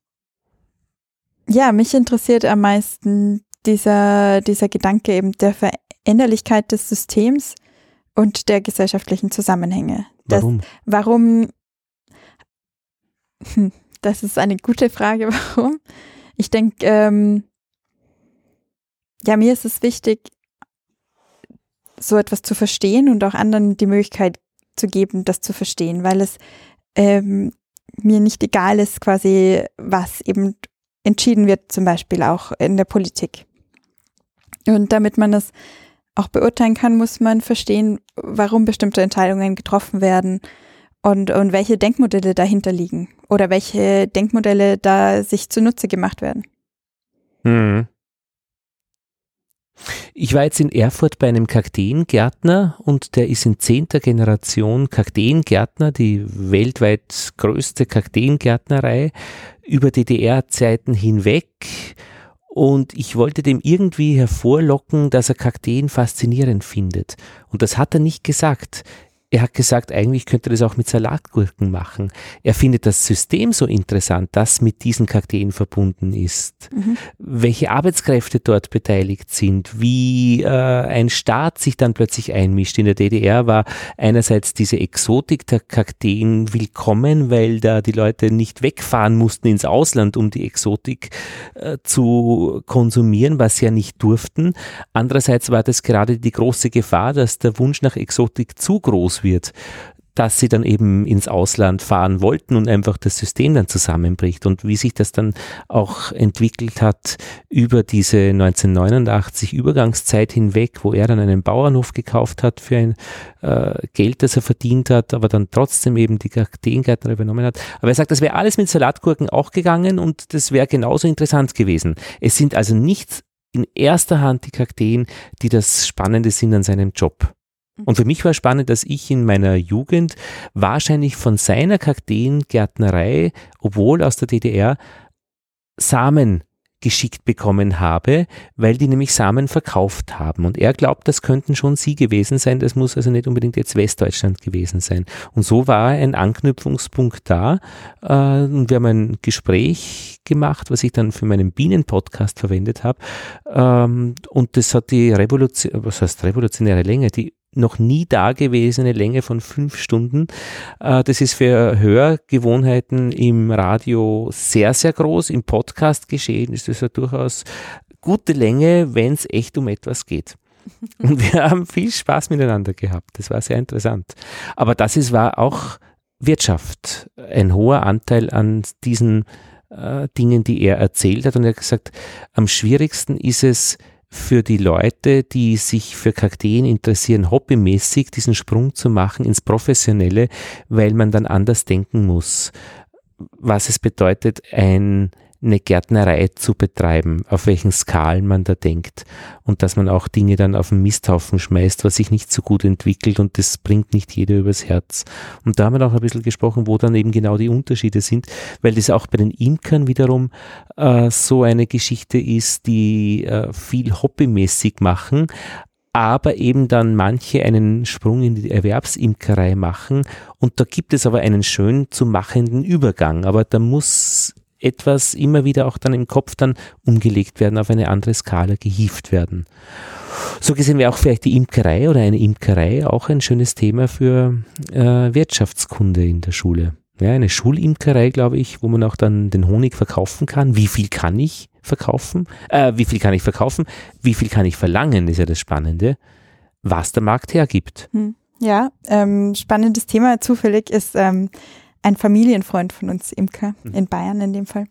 Ja, mich interessiert am meisten dieser, dieser Gedanke eben der Veränderlichkeit des Systems und der gesellschaftlichen Zusammenhänge. Das, Warum? Warum? Hm, Das ist eine gute Frage, warum? Ich denke, ähm, ja, mir ist es wichtig, so etwas zu verstehen und auch anderen die Möglichkeit zu geben, das zu verstehen, weil es ähm, mir nicht egal ist, quasi, was eben entschieden wird, zum Beispiel auch in der Politik. Und damit man das auch beurteilen kann, muss man verstehen, warum bestimmte Entscheidungen getroffen werden und, und welche Denkmodelle dahinter liegen oder welche Denkmodelle da sich zunutze gemacht werden. Mhm. Ich war jetzt in Erfurt bei einem Kakteengärtner und der ist in zehnter Generation Kakteengärtner, die weltweit größte Kakteengärtnerei über DDR-Zeiten hinweg. Und ich wollte dem irgendwie hervorlocken, dass er Kakteen faszinierend findet. Und das hat er nicht gesagt. Er hat gesagt, eigentlich könnte er das auch mit Salatgurken machen. Er findet das System so interessant, das mit diesen Kakteen verbunden ist. Mhm. Welche Arbeitskräfte dort beteiligt sind, wie äh, ein Staat sich dann plötzlich einmischt. In der DDR war einerseits diese Exotik der Kakteen willkommen, weil da die Leute nicht wegfahren mussten ins Ausland, um die Exotik äh, zu konsumieren, was sie ja nicht durften. Andererseits war das gerade die große Gefahr, dass der Wunsch nach Exotik zu groß wird, dass sie dann eben ins Ausland fahren wollten und einfach das System dann zusammenbricht und wie sich das dann auch entwickelt hat über diese 1989 Übergangszeit hinweg, wo er dann einen Bauernhof gekauft hat für ein äh, Geld, das er verdient hat, aber dann trotzdem eben die Kakteengärtner übernommen hat. Aber er sagt, das wäre alles mit Salatgurken auch gegangen und das wäre genauso interessant gewesen. Es sind also nicht in erster Hand die Kakteen, die das Spannende sind an seinem Job. Und für mich war spannend, dass ich in meiner Jugend wahrscheinlich von seiner Kakteengärtnerei, obwohl aus der DDR, Samen geschickt bekommen habe, weil die nämlich Samen verkauft haben. Und er glaubt, das könnten schon sie gewesen sein, das muss also nicht unbedingt jetzt Westdeutschland gewesen sein. Und so war ein Anknüpfungspunkt da. Äh, und wir haben ein Gespräch gemacht, was ich dann für meinen Bienen-Podcast verwendet habe. Ähm, und das hat die Revolution, was heißt revolutionäre Länge, die noch nie dagewesene Länge von fünf Stunden. Äh, das ist für Hörgewohnheiten im Radio sehr, sehr groß. Im Podcast geschehen ist das ja durchaus gute Länge, wenn es echt um etwas geht. Und wir haben viel Spaß miteinander gehabt. Das war sehr interessant. Aber das ist, war auch Wirtschaft. Ein hoher Anteil an diesen äh, Dingen, die er erzählt hat. Und er hat gesagt, am schwierigsten ist es, für die Leute, die sich für Kakteen interessieren, hobbymäßig diesen Sprung zu machen ins Professionelle, weil man dann anders denken muss, was es bedeutet, ein eine Gärtnerei zu betreiben, auf welchen Skalen man da denkt und dass man auch Dinge dann auf den Misthaufen schmeißt, was sich nicht so gut entwickelt und das bringt nicht jeder übers Herz. Und da haben wir auch ein bisschen gesprochen, wo dann eben genau die Unterschiede sind, weil das auch bei den Imkern wiederum äh, so eine Geschichte ist, die äh, viel hobbymäßig machen, aber eben dann manche einen Sprung in die Erwerbsimkerei machen und da gibt es aber einen schön zu machenden Übergang, aber da muss etwas immer wieder auch dann im Kopf dann umgelegt werden, auf eine andere Skala gehieft werden. So gesehen wäre auch vielleicht die Imkerei oder eine Imkerei auch ein schönes Thema für äh, Wirtschaftskunde in der Schule. Ja, eine Schulimkerei, glaube ich, wo man auch dann den Honig verkaufen kann. Wie viel kann ich verkaufen? Äh, wie viel kann ich verkaufen? Wie viel kann ich verlangen, ist ja das Spannende, was der Markt hergibt. Hm. Ja, ähm, spannendes Thema. Zufällig ist ähm, ein Familienfreund von uns, Imker, mhm. in Bayern in dem Fall.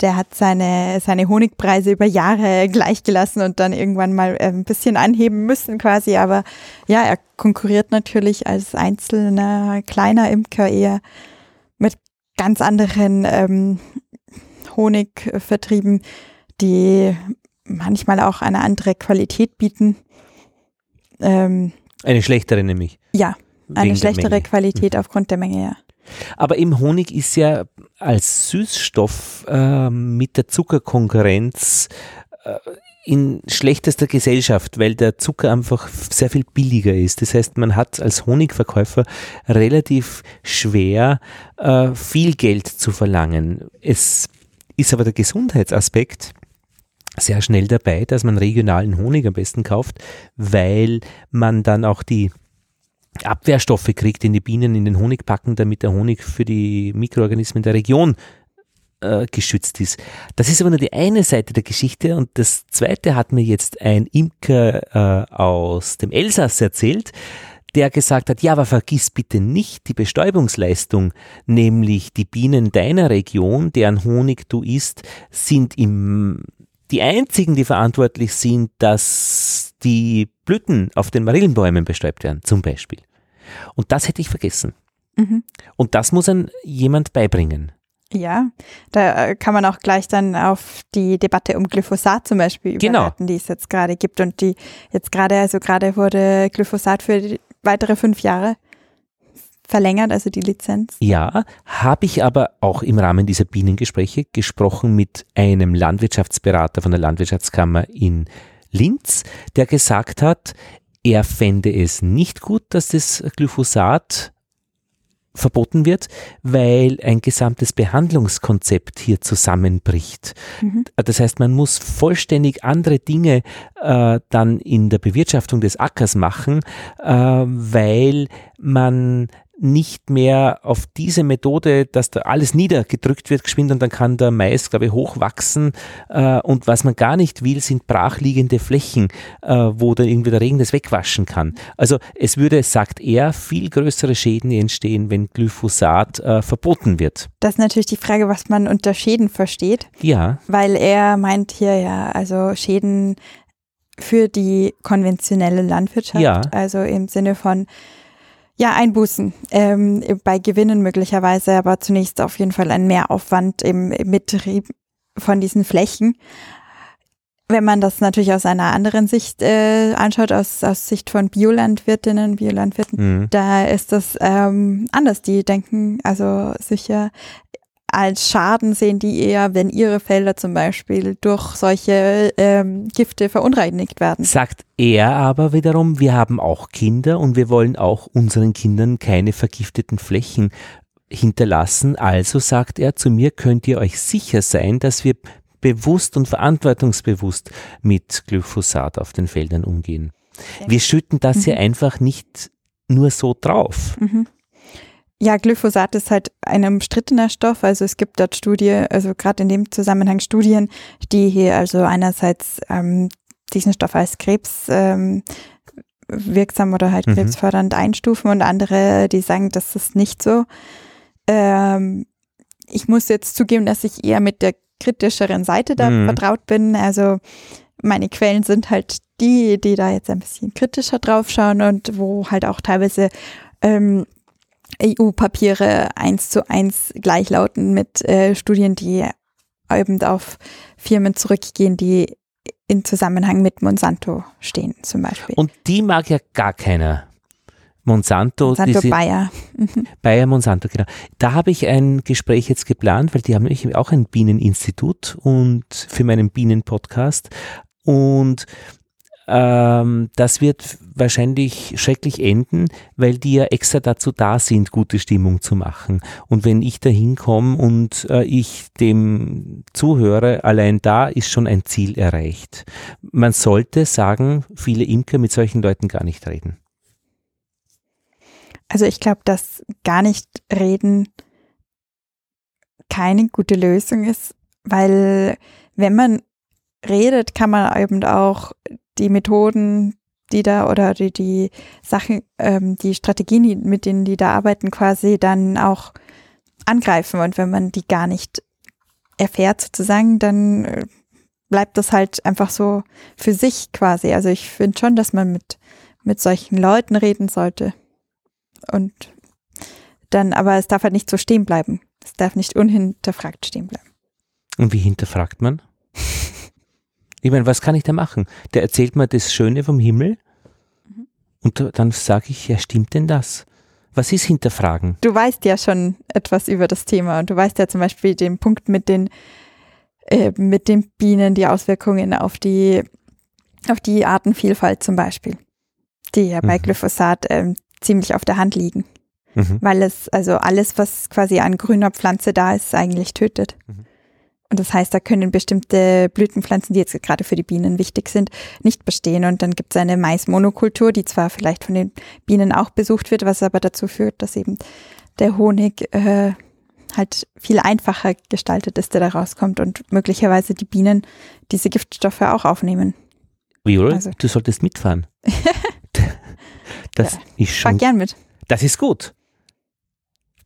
Der hat seine, seine Honigpreise über Jahre gleichgelassen und dann irgendwann mal äh, ein bisschen anheben müssen quasi. Aber ja, er konkurriert natürlich als einzelner kleiner Imker eher mit ganz anderen ähm, Honigvertrieben, die manchmal auch eine andere Qualität bieten. Ähm, eine schlechtere nämlich. Ja, eine schlechtere Qualität mhm. aufgrund der Menge, ja. Aber im Honig ist ja als Süßstoff äh, mit der Zuckerkonkurrenz äh, in schlechtester Gesellschaft, weil der Zucker einfach sehr viel billiger ist. Das heißt, man hat als Honigverkäufer relativ schwer, äh, viel Geld zu verlangen. Es ist aber der Gesundheitsaspekt sehr schnell dabei, dass man regionalen Honig am besten kauft, weil man dann auch die Abwehrstoffe kriegt, den die Bienen in den Honig packen, damit der Honig für die Mikroorganismen der Region äh, geschützt ist. Das ist aber nur die eine Seite der Geschichte und das zweite hat mir jetzt ein Imker äh, aus dem Elsass erzählt, der gesagt hat, ja, aber vergiss bitte nicht die Bestäubungsleistung, nämlich die Bienen deiner Region, deren Honig du isst, sind im die einzigen, die verantwortlich sind, dass die Blüten auf den Marillenbäumen bestäubt werden, zum Beispiel. Und das hätte ich vergessen. Mhm. Und das muss ein jemand beibringen. Ja, da äh, kann man auch gleich dann auf die Debatte um Glyphosat zum Beispiel genau. überleiten, genau. die es jetzt gerade gibt und die jetzt gerade, also gerade wurde Glyphosat für weitere fünf Jahre verlängert, also die Lizenz? Ja, habe ich aber auch im Rahmen dieser Bienengespräche gesprochen mit einem Landwirtschaftsberater von der Landwirtschaftskammer in Linz, der gesagt hat, er fände es nicht gut, dass das Glyphosat verboten wird, weil ein gesamtes Behandlungskonzept hier zusammenbricht. Mhm. Das heißt, man muss vollständig andere Dinge äh, dann in der Bewirtschaftung des Ackers machen, äh, weil man nicht mehr auf diese Methode, dass da alles niedergedrückt wird, geschwind und dann kann der Mais, glaube ich, hochwachsen. Äh, und was man gar nicht will, sind brachliegende Flächen, äh, wo dann irgendwie der Regen das wegwaschen kann. Also es würde, sagt er, viel größere Schäden entstehen, wenn Glyphosat äh, verboten wird. Das ist natürlich die Frage, was man unter Schäden versteht. Ja. Weil er meint hier ja, also Schäden für die konventionelle Landwirtschaft, ja. also im Sinne von ja, Einbußen ähm, bei Gewinnen möglicherweise, aber zunächst auf jeden Fall ein Mehraufwand im, im Betrieb von diesen Flächen. Wenn man das natürlich aus einer anderen Sicht äh, anschaut, aus, aus Sicht von Biolandwirtinnen, Biolandwirten, mhm. da ist das ähm, anders. Die denken also sicher, als Schaden sehen die eher, wenn ihre Felder zum Beispiel durch solche ähm, Gifte verunreinigt werden. Sagt er aber wiederum, wir haben auch Kinder und wir wollen auch unseren Kindern keine vergifteten Flächen hinterlassen. Also sagt er zu mir, könnt ihr euch sicher sein, dass wir bewusst und verantwortungsbewusst mit Glyphosat auf den Feldern umgehen. Wir schütten das mhm. ja einfach nicht nur so drauf. Mhm. Ja, Glyphosat ist halt ein umstrittener Stoff. Also es gibt dort Studien, also gerade in dem Zusammenhang Studien, die hier also einerseits ähm, diesen Stoff als Krebs ähm, wirksam oder halt mhm. krebsfördernd einstufen und andere, die sagen, das ist nicht so. Ähm, ich muss jetzt zugeben, dass ich eher mit der kritischeren Seite da mhm. vertraut bin. Also meine Quellen sind halt die, die da jetzt ein bisschen kritischer draufschauen und wo halt auch teilweise ähm, EU-Papiere eins zu eins gleichlauten mit äh, Studien, die eben auf Firmen zurückgehen, die in Zusammenhang mit Monsanto stehen zum Beispiel. Und die mag ja gar keiner. Monsanto, Monsanto Bayer. Mhm. Bayer Monsanto, genau. Da habe ich ein Gespräch jetzt geplant, weil die haben nämlich auch ein Bieneninstitut und für meinen Bienenpodcast. Und ähm, das wird wahrscheinlich schrecklich enden, weil die ja extra dazu da sind, gute Stimmung zu machen. Und wenn ich da hinkomme und äh, ich dem zuhöre, allein da ist schon ein Ziel erreicht. Man sollte sagen, viele Imker mit solchen Leuten gar nicht reden. Also ich glaube, dass gar nicht reden keine gute Lösung ist, weil wenn man redet, kann man eben auch die Methoden, die da oder die, die Sachen, ähm, die Strategien, mit denen die da arbeiten, quasi dann auch angreifen. Und wenn man die gar nicht erfährt sozusagen, dann äh, bleibt das halt einfach so für sich quasi. Also ich finde schon, dass man mit, mit solchen Leuten reden sollte. Und dann, aber es darf halt nicht so stehen bleiben. Es darf nicht unhinterfragt stehen bleiben. Und wie hinterfragt man? Ich meine, was kann ich da machen? Der erzählt mir das Schöne vom Himmel mhm. und dann sage ich, ja, stimmt denn das? Was ist Hinterfragen? Du weißt ja schon etwas über das Thema und du weißt ja zum Beispiel den Punkt mit den, äh, mit den Bienen, die Auswirkungen auf die, auf die Artenvielfalt zum Beispiel, die ja bei mhm. Glyphosat ähm, ziemlich auf der Hand liegen. Mhm. Weil es, also alles, was quasi an grüner Pflanze da ist, eigentlich tötet. Mhm. Und das heißt, da können bestimmte Blütenpflanzen, die jetzt gerade für die Bienen wichtig sind, nicht bestehen. Und dann gibt es eine Maismonokultur, die zwar vielleicht von den Bienen auch besucht wird, was aber dazu führt, dass eben der Honig äh, halt viel einfacher gestaltet ist, der da rauskommt und möglicherweise die Bienen diese Giftstoffe auch aufnehmen. Viol, also. du solltest mitfahren. das ja, ist schon. Fahr gern mit. Das ist gut.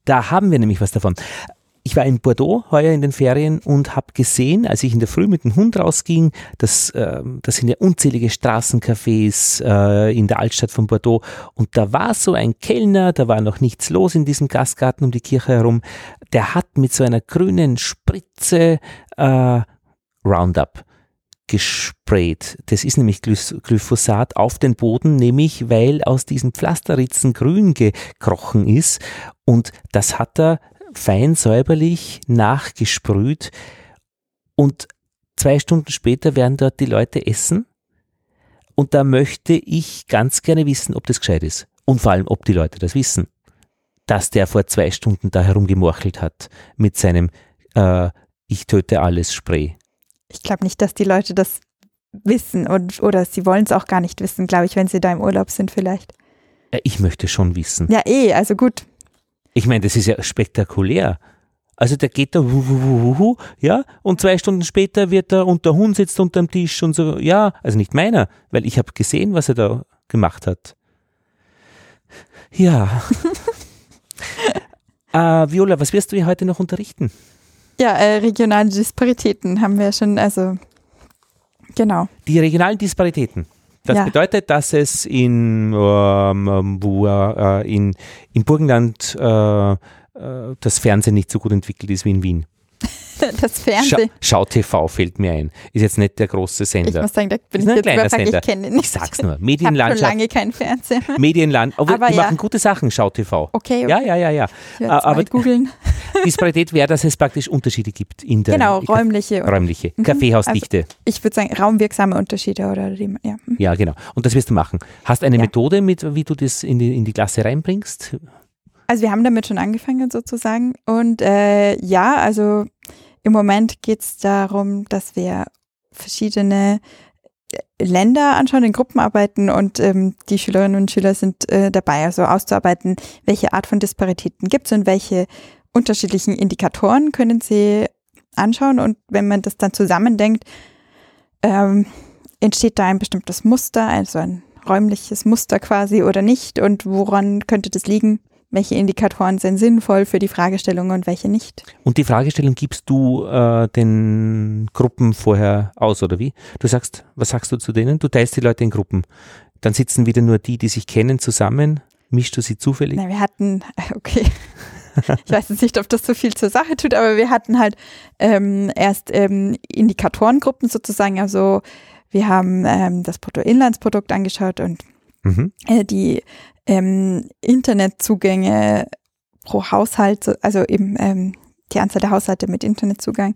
Da haben wir nämlich was davon. Ich war in Bordeaux heuer in den Ferien und habe gesehen, als ich in der Früh mit dem Hund rausging, dass äh, das sind ja unzählige Straßencafés äh, in der Altstadt von Bordeaux und da war so ein Kellner, da war noch nichts los in diesem Gastgarten um die Kirche herum, der hat mit so einer grünen Spritze äh, Roundup gesprayt. Das ist nämlich Glyphosat auf den Boden, nämlich weil aus diesen Pflasterritzen grün gekrochen ist. Und das hat er fein säuberlich nachgesprüht und zwei Stunden später werden dort die Leute essen Und da möchte ich ganz gerne wissen, ob das gescheit ist. Und vor allem, ob die Leute das wissen. Dass der vor zwei Stunden da herumgemorchelt hat mit seinem äh, Ich töte alles Spray. Ich glaube nicht, dass die Leute das wissen und, oder sie wollen es auch gar nicht wissen, glaube ich, wenn sie da im Urlaub sind vielleicht. Ja, ich möchte schon wissen. Ja, eh, also gut. Ich meine, das ist ja spektakulär. Also der geht da, hu, hu, hu, hu, ja, und zwei Stunden später wird er und der Hund sitzt unterm Tisch und so, ja, also nicht meiner, weil ich habe gesehen, was er da gemacht hat. Ja. äh, Viola, was wirst du hier heute noch unterrichten? Ja, äh, regionale Disparitäten haben wir schon, also genau. Die regionalen Disparitäten. Das Ja. bedeutet, dass es in, ähm, wo, äh, in, in Burgenland äh, äh, das Fernsehen nicht so gut entwickelt ist wie in Wien. Das Schau, Fernsehen. Schau TV fällt mir ein. Ist jetzt nicht der große Ich Sender. muss sagen, da bin Ist ich ein jetzt kleiner überfragt, Sender. ich kenne nicht. Ich sag's nur. Ich habe schon Medienlandschaft, lange keinen Fernseher mehr. Medienland. Aber, Aber die ja. machen gute Sachen, Schau TV. Okay, Ja, ja, ja, ja. ich aber- googeln. Disparität wäre, dass es praktisch Unterschiede gibt in der Genau, ich- räumliche. räumliche. Mhm. Kaffeehausdichte. Ich würde sagen, raumwirksame Unterschiede oder die, ja. Mhm. Ja, genau. Und das wirst du machen. Hast eine Ja. Methode, mit, wie du das in die, in die Klasse reinbringst? Also wir haben damit schon angefangen sozusagen. Und äh, ja, also im Moment geht es darum, dass wir verschiedene äh, Länder anschauen, in Gruppen arbeiten und ähm, die Schülerinnen und Schüler sind äh, dabei, also auszuarbeiten, welche Art von Disparitäten gibt es und welche unterschiedlichen Indikatoren können sie anschauen. Und wenn man das dann zusammendenkt, ähm, entsteht da ein bestimmtes Muster, also ein räumliches Muster quasi oder nicht und woran könnte das liegen? Welche Indikatoren sind sinnvoll für die Fragestellung und welche nicht? Und die Fragestellung gibst du äh, den Gruppen vorher aus, oder wie? Du sagst, was sagst du zu denen? Du teilst die Leute in Gruppen. Dann sitzen wieder nur die, die sich kennen, zusammen. Mischst du sie zufällig? Na, wir hatten, okay, ich weiß jetzt nicht, ob das so viel zur Sache tut, aber wir hatten halt ähm, erst ähm, Indikatorengruppen sozusagen, also wir haben ähm, das Bruttoinlandsprodukt angeschaut und Mhm. äh, die ähm, Internetzugänge pro Haushalt, so- also eben ähm, die Anzahl der Haushalte mit Internetzugang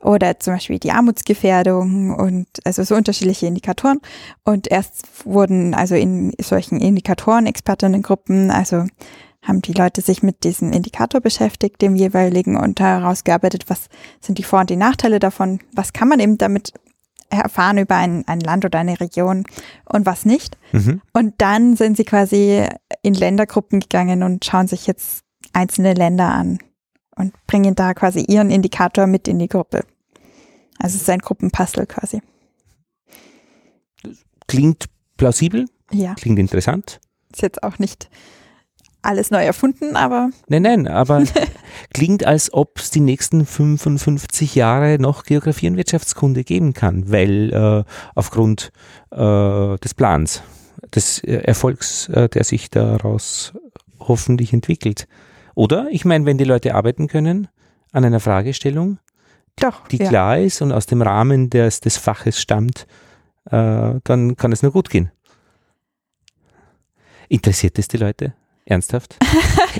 oder zum Beispiel die Armutsgefährdung und also so unterschiedliche Indikatoren. Und erst wurden also in solchen Indikatoren Expertinnengruppen, also haben die Leute sich mit diesem Indikator beschäftigt, dem jeweiligen und herausgearbeitet, was sind die Vor- und die Nachteile davon, was kann man eben damit erfahren über ein, ein Land oder eine Region und was nicht. Mhm. Und dann sind sie quasi in Ländergruppen gegangen und schauen sich jetzt einzelne Länder an und bringen da quasi ihren Indikator mit in die Gruppe. Also es ist ein Gruppenpuzzle quasi. Klingt plausibel, Ja, klingt interessant. ist jetzt auch nicht alles neu erfunden, aber Nein, nein, aber klingt, als ob es die nächsten 55 Jahre noch Geografie und Wirtschaftskunde geben kann, weil äh, aufgrund äh, des Plans, des äh, Erfolgs, äh, der sich daraus hoffentlich entwickelt. Oder? Ich meine, wenn die Leute arbeiten können an einer Fragestellung, doch. die ja. klar ist und aus dem Rahmen des, des Faches stammt, äh, dann kann es nur gut gehen. Interessiert es die Leute? Ernsthaft?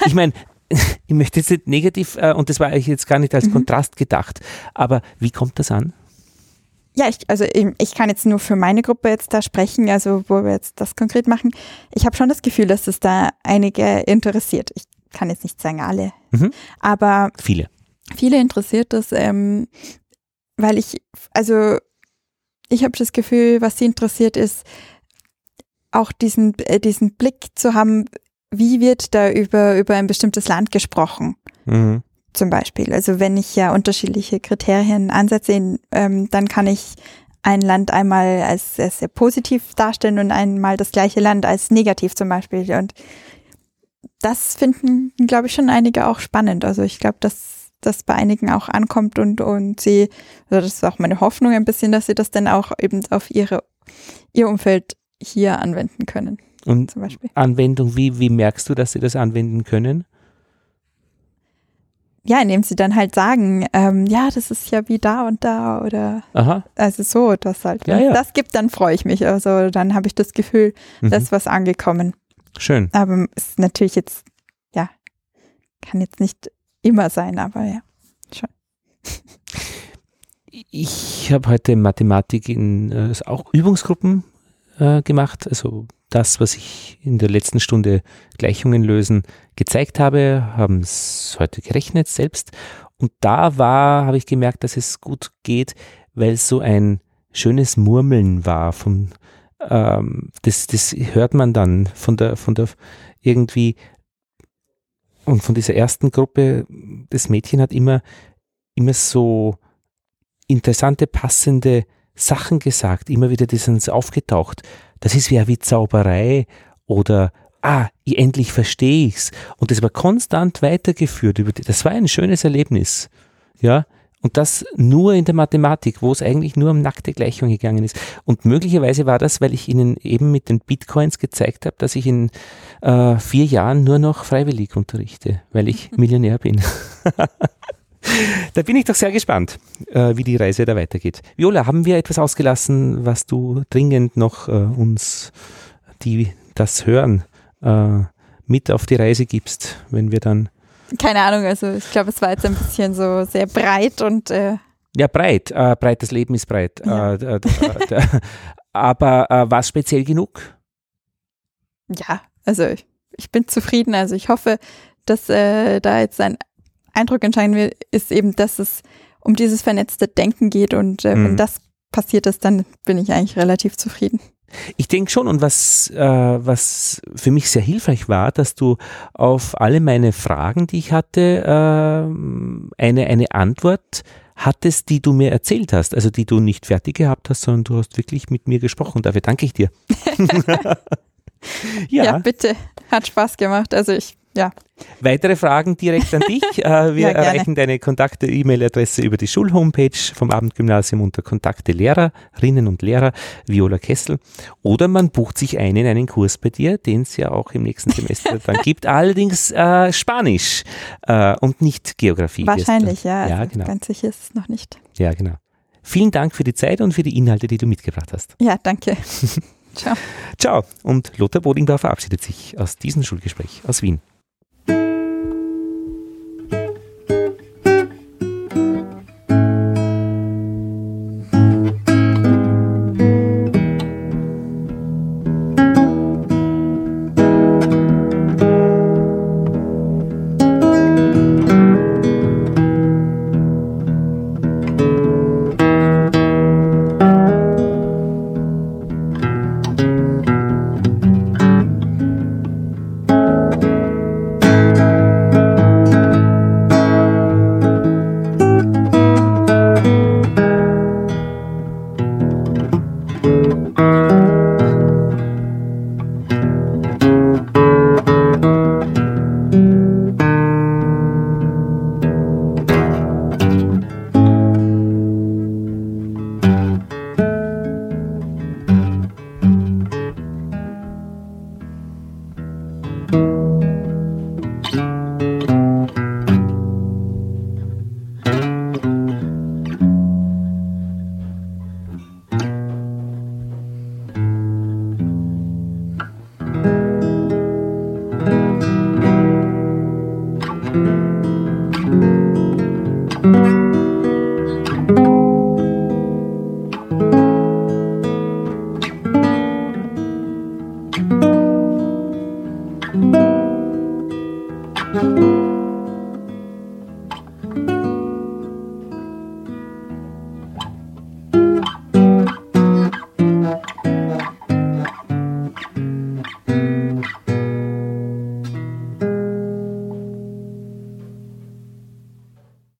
ich meine, ich möchte jetzt nicht negativ, äh, und das war eigentlich jetzt gar nicht als Mhm. Kontrast gedacht, aber wie kommt das an? Ja, ich, also ich, ich kann jetzt nur für meine Gruppe jetzt da sprechen, also wo wir jetzt das konkret machen. Ich habe schon das Gefühl, dass es da einige interessiert. Ich kann jetzt nicht sagen alle, Mhm. aber Viele. viele interessiert das, ähm, weil ich, also ich habe das Gefühl, was sie interessiert ist, auch diesen, äh, diesen Blick zu haben, wie wird da über, über ein bestimmtes Land gesprochen Mhm. zum Beispiel. Also wenn ich ja unterschiedliche Kriterien ansetze, ähm, dann kann ich ein Land einmal als sehr, sehr positiv darstellen und einmal das gleiche Land als negativ zum Beispiel. Und das finden, glaube ich, schon einige auch spannend. Also ich glaube, dass das bei einigen auch ankommt und, und sie, also das ist auch meine Hoffnung ein bisschen, dass sie das dann auch eben auf ihre, ihr Umfeld hier anwenden können, Und zum Beispiel. Anwendung, wie, wie merkst du, dass sie das anwenden können? Ja, indem sie dann halt sagen, ähm, ja, das ist ja wie da und da oder Aha. Also so, das halt. Ja, Wenn ja. das gibt, dann freue ich mich. Also dann habe ich das Gefühl, Mhm. da ist was angekommen. Schön. Aber es ist natürlich jetzt, ja, kann jetzt nicht immer sein, aber ja. Ich habe heute Mathematik in äh, auch Übungsgruppen äh, gemacht. Also das, was ich in der letzten Stunde Gleichungen lösen gezeigt habe, haben es heute gerechnet selbst. Und da war, habe ich gemerkt, dass es gut geht, weil so ein schönes Murmeln war von ähm, das, das hört man dann von der, von der irgendwie und von dieser ersten Gruppe, das Mädchen hat immer, immer so interessante, passende Sachen gesagt, immer wieder die sind aufgetaucht. Das ist ja wie Zauberei oder ah, ich, endlich verstehe ich's. Und das war konstant weitergeführt. Über das war ein schönes Erlebnis. Ja, und das nur in der Mathematik, wo es eigentlich nur um nackte Gleichung gegangen ist. Und möglicherweise war das, weil ich Ihnen eben mit den Bitcoins gezeigt habe, dass ich in äh, vier Jahren nur noch freiwillig unterrichte, weil ich Millionär bin. da bin ich doch sehr gespannt, äh, wie die Reise da weitergeht. Viola, haben wir etwas ausgelassen, was du dringend noch äh, uns, die das hören, äh, mit auf die Reise gibst, wenn wir dann keine Ahnung, also ich glaube, es war jetzt ein bisschen so sehr breit und. Äh ja, breit. Äh, breites Leben ist breit. Ja. Äh, aber äh, war es speziell genug? Ja, also ich, ich, bin zufrieden. Also ich hoffe, dass äh, da jetzt ein Eindruck entscheiden will, ist eben, dass es um dieses vernetzte Denken geht und äh, mhm. wenn das passiert ist, dann bin ich eigentlich relativ zufrieden. Ich denke schon, und was, äh, was für mich sehr hilfreich war, dass du auf alle meine Fragen, die ich hatte, äh, eine, eine Antwort hattest, die du mir erzählt hast, also die du nicht fertig gehabt hast, sondern du hast wirklich mit mir gesprochen. Dafür danke ich dir. ja. ja, bitte. Hat Spaß gemacht. Also ich ja. Weitere Fragen direkt an dich. Äh, wir ja, erreichen deine Kontakte, E-Mail-Adresse über die Schulhomepage vom Abendgymnasium unter Kontakte Lehrerinnen und Lehrer, Viola Kessel. Oder man bucht sich ein in einen Kurs bei dir, den es ja auch im nächsten Semester dann gibt. Allerdings äh, Spanisch äh, und nicht Geografie. Wahrscheinlich, ja. ja also genau. Ganz sicher ist es noch nicht. Ja, genau. Vielen Dank für die Zeit und für die Inhalte, die du mitgebracht hast. Ja, danke. Ciao. Ciao. Und Lothar Bodingdorf verabschiedet sich aus diesem Schulgespräch aus Wien.